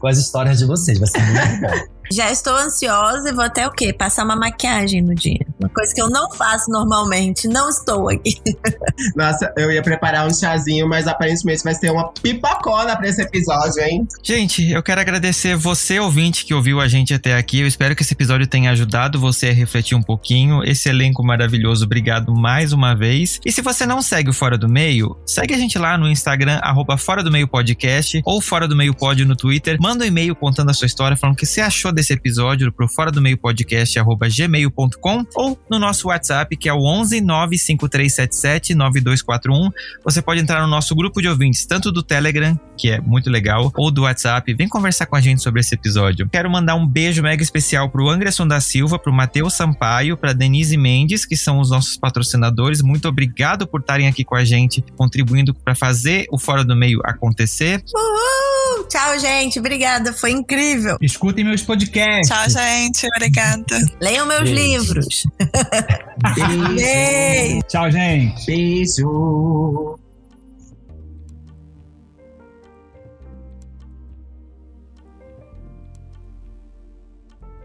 Com as histórias de vocês. Vai ser muito bom. Já estou ansiosa e vou até o quê? Passar uma maquiagem no dia. Uma coisa que eu não faço normalmente. Não estou aqui. Nossa, eu ia preparar um chazinho, mas aparentemente vai ser uma pipocona para esse episódio, hein? Gente, eu quero agradecer você, ouvinte, que ouviu a gente até aqui. Eu espero que esse episódio tenha ajudado você a refletir um pouquinho. Esse elenco maravilhoso, obrigado mais uma vez. E se você não segue o Fora do Meio, segue a gente lá no Instagram, arroba Fora do Meio Podcast, ou Fora do Meio Pod no Twitter. Manda um e-mail contando a sua história, falando o que você achou desse episódio pro fora do meio podcast gmail.com ou no nosso WhatsApp que é o 11 95377 9241. Você pode entrar no nosso grupo de ouvintes, tanto do Telegram, que é muito legal, ou do WhatsApp. Vem conversar com a gente sobre esse episódio. Quero mandar um beijo mega especial pro Anderson da Silva, pro Matheus Sampaio, pra Denise Mendes, que são os nossos patrocinadores. Muito obrigado por estarem aqui com a gente, contribuindo para fazer o Fora do Meio acontecer. Uhul! Tchau, gente. Obrigada. Foi incrível. Escutem meus podcasts podcast. Tchau, gente. Obrigada. Leiam meus Beijo. livros. Beijo. Tchau, gente. Beijo.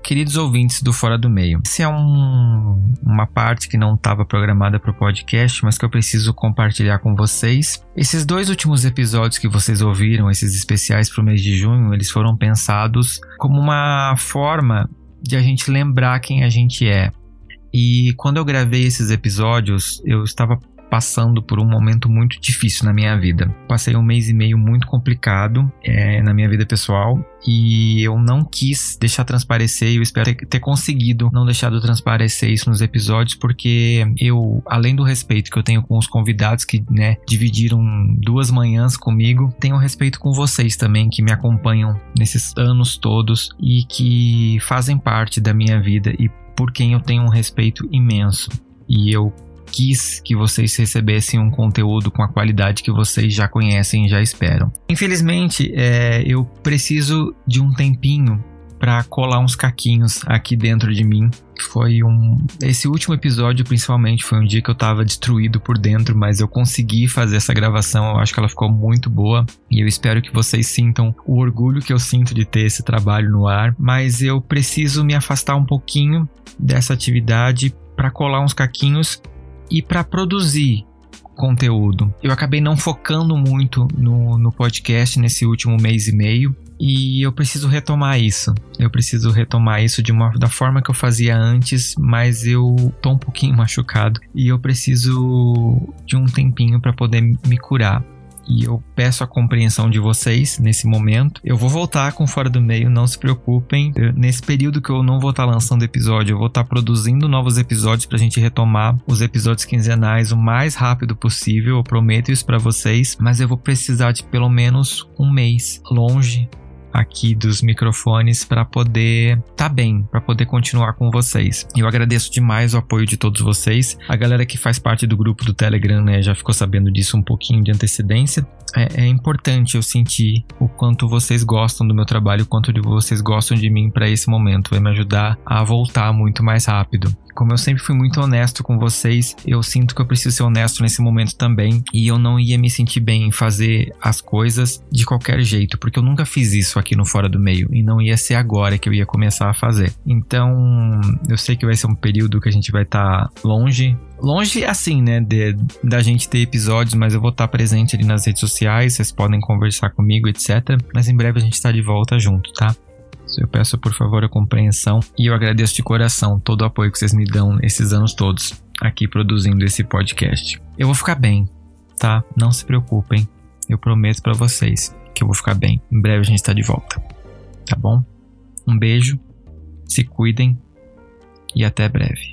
Queridos ouvintes do Fora do Meio. Essa é um, uma parte que não estava programada para o podcast, mas que eu preciso compartilhar com vocês. Esses dois últimos episódios que vocês ouviram, esses especiais para o mês de junho, eles foram pensados como uma forma de a gente lembrar quem a gente é. E quando eu gravei esses episódios, eu estava passando por um momento muito difícil na minha vida. Passei um mês e meio muito complicado é, na minha vida pessoal e eu não quis deixar transparecer eu espero ter, ter conseguido não deixar de transparecer isso nos episódios porque eu, além do respeito que eu tenho com os convidados que né, dividiram duas manhãs comigo, tenho respeito com vocês também que me acompanham nesses anos todos e que fazem parte da minha vida e por quem eu tenho um respeito imenso. E eu quis que vocês recebessem um conteúdo com a qualidade que vocês já conhecem e já esperam. Infelizmente, é, eu preciso de um tempinho para colar uns caquinhos aqui dentro de mim. Foi um. Esse último episódio, principalmente, foi um dia que eu tava destruído por dentro, mas eu consegui fazer essa gravação. Eu acho que ela ficou muito boa e eu espero que vocês sintam o orgulho que eu sinto de ter esse trabalho no ar. Mas eu preciso me afastar um pouquinho dessa atividade para colar uns caquinhos e para produzir conteúdo. Eu acabei não focando muito no, no podcast nesse último mês e meio. E eu preciso retomar isso. Eu preciso retomar isso de uma da forma que eu fazia antes, mas eu tô um pouquinho machucado e eu preciso de um tempinho para poder me curar e eu peço a compreensão de vocês nesse momento. Eu vou voltar com Fora do Meio, não se preocupem. Eu, nesse período que eu não vou estar lançando episódio, eu vou estar produzindo novos episódios para a gente retomar os episódios quinzenais o mais rápido possível. Eu prometo isso para vocês, mas eu vou precisar de pelo menos um mês longe aqui dos microfones para poder tá bem, para poder continuar com vocês. Eu agradeço demais o apoio de todos vocês. A galera que faz parte do grupo do Telegram, né, já ficou sabendo disso um pouquinho de antecedência. É, é importante eu sentir o quanto vocês gostam do meu trabalho, o quanto de vocês gostam de mim para esse momento. Vai me ajudar a voltar muito mais rápido. Como eu sempre fui muito honesto com vocês, eu sinto que eu preciso ser honesto nesse momento também. E eu não ia me sentir bem em fazer as coisas de qualquer jeito, porque eu nunca fiz isso aqui no Fora do Meio. E não ia ser agora que eu ia começar a fazer. Então, eu sei que vai ser um período que a gente vai estar tá longe longe assim, né, de, da gente ter episódios, mas eu vou estar tá presente ali nas redes sociais, vocês podem conversar comigo, etc. Mas em breve a gente está de volta junto, tá? Eu peço por favor a compreensão e eu agradeço de coração todo o apoio que vocês me dão esses anos todos aqui produzindo esse podcast. Eu vou ficar bem, tá? Não se preocupem. Eu prometo para vocês que eu vou ficar bem. Em breve a gente está de volta. Tá bom? Um beijo. Se cuidem e até breve.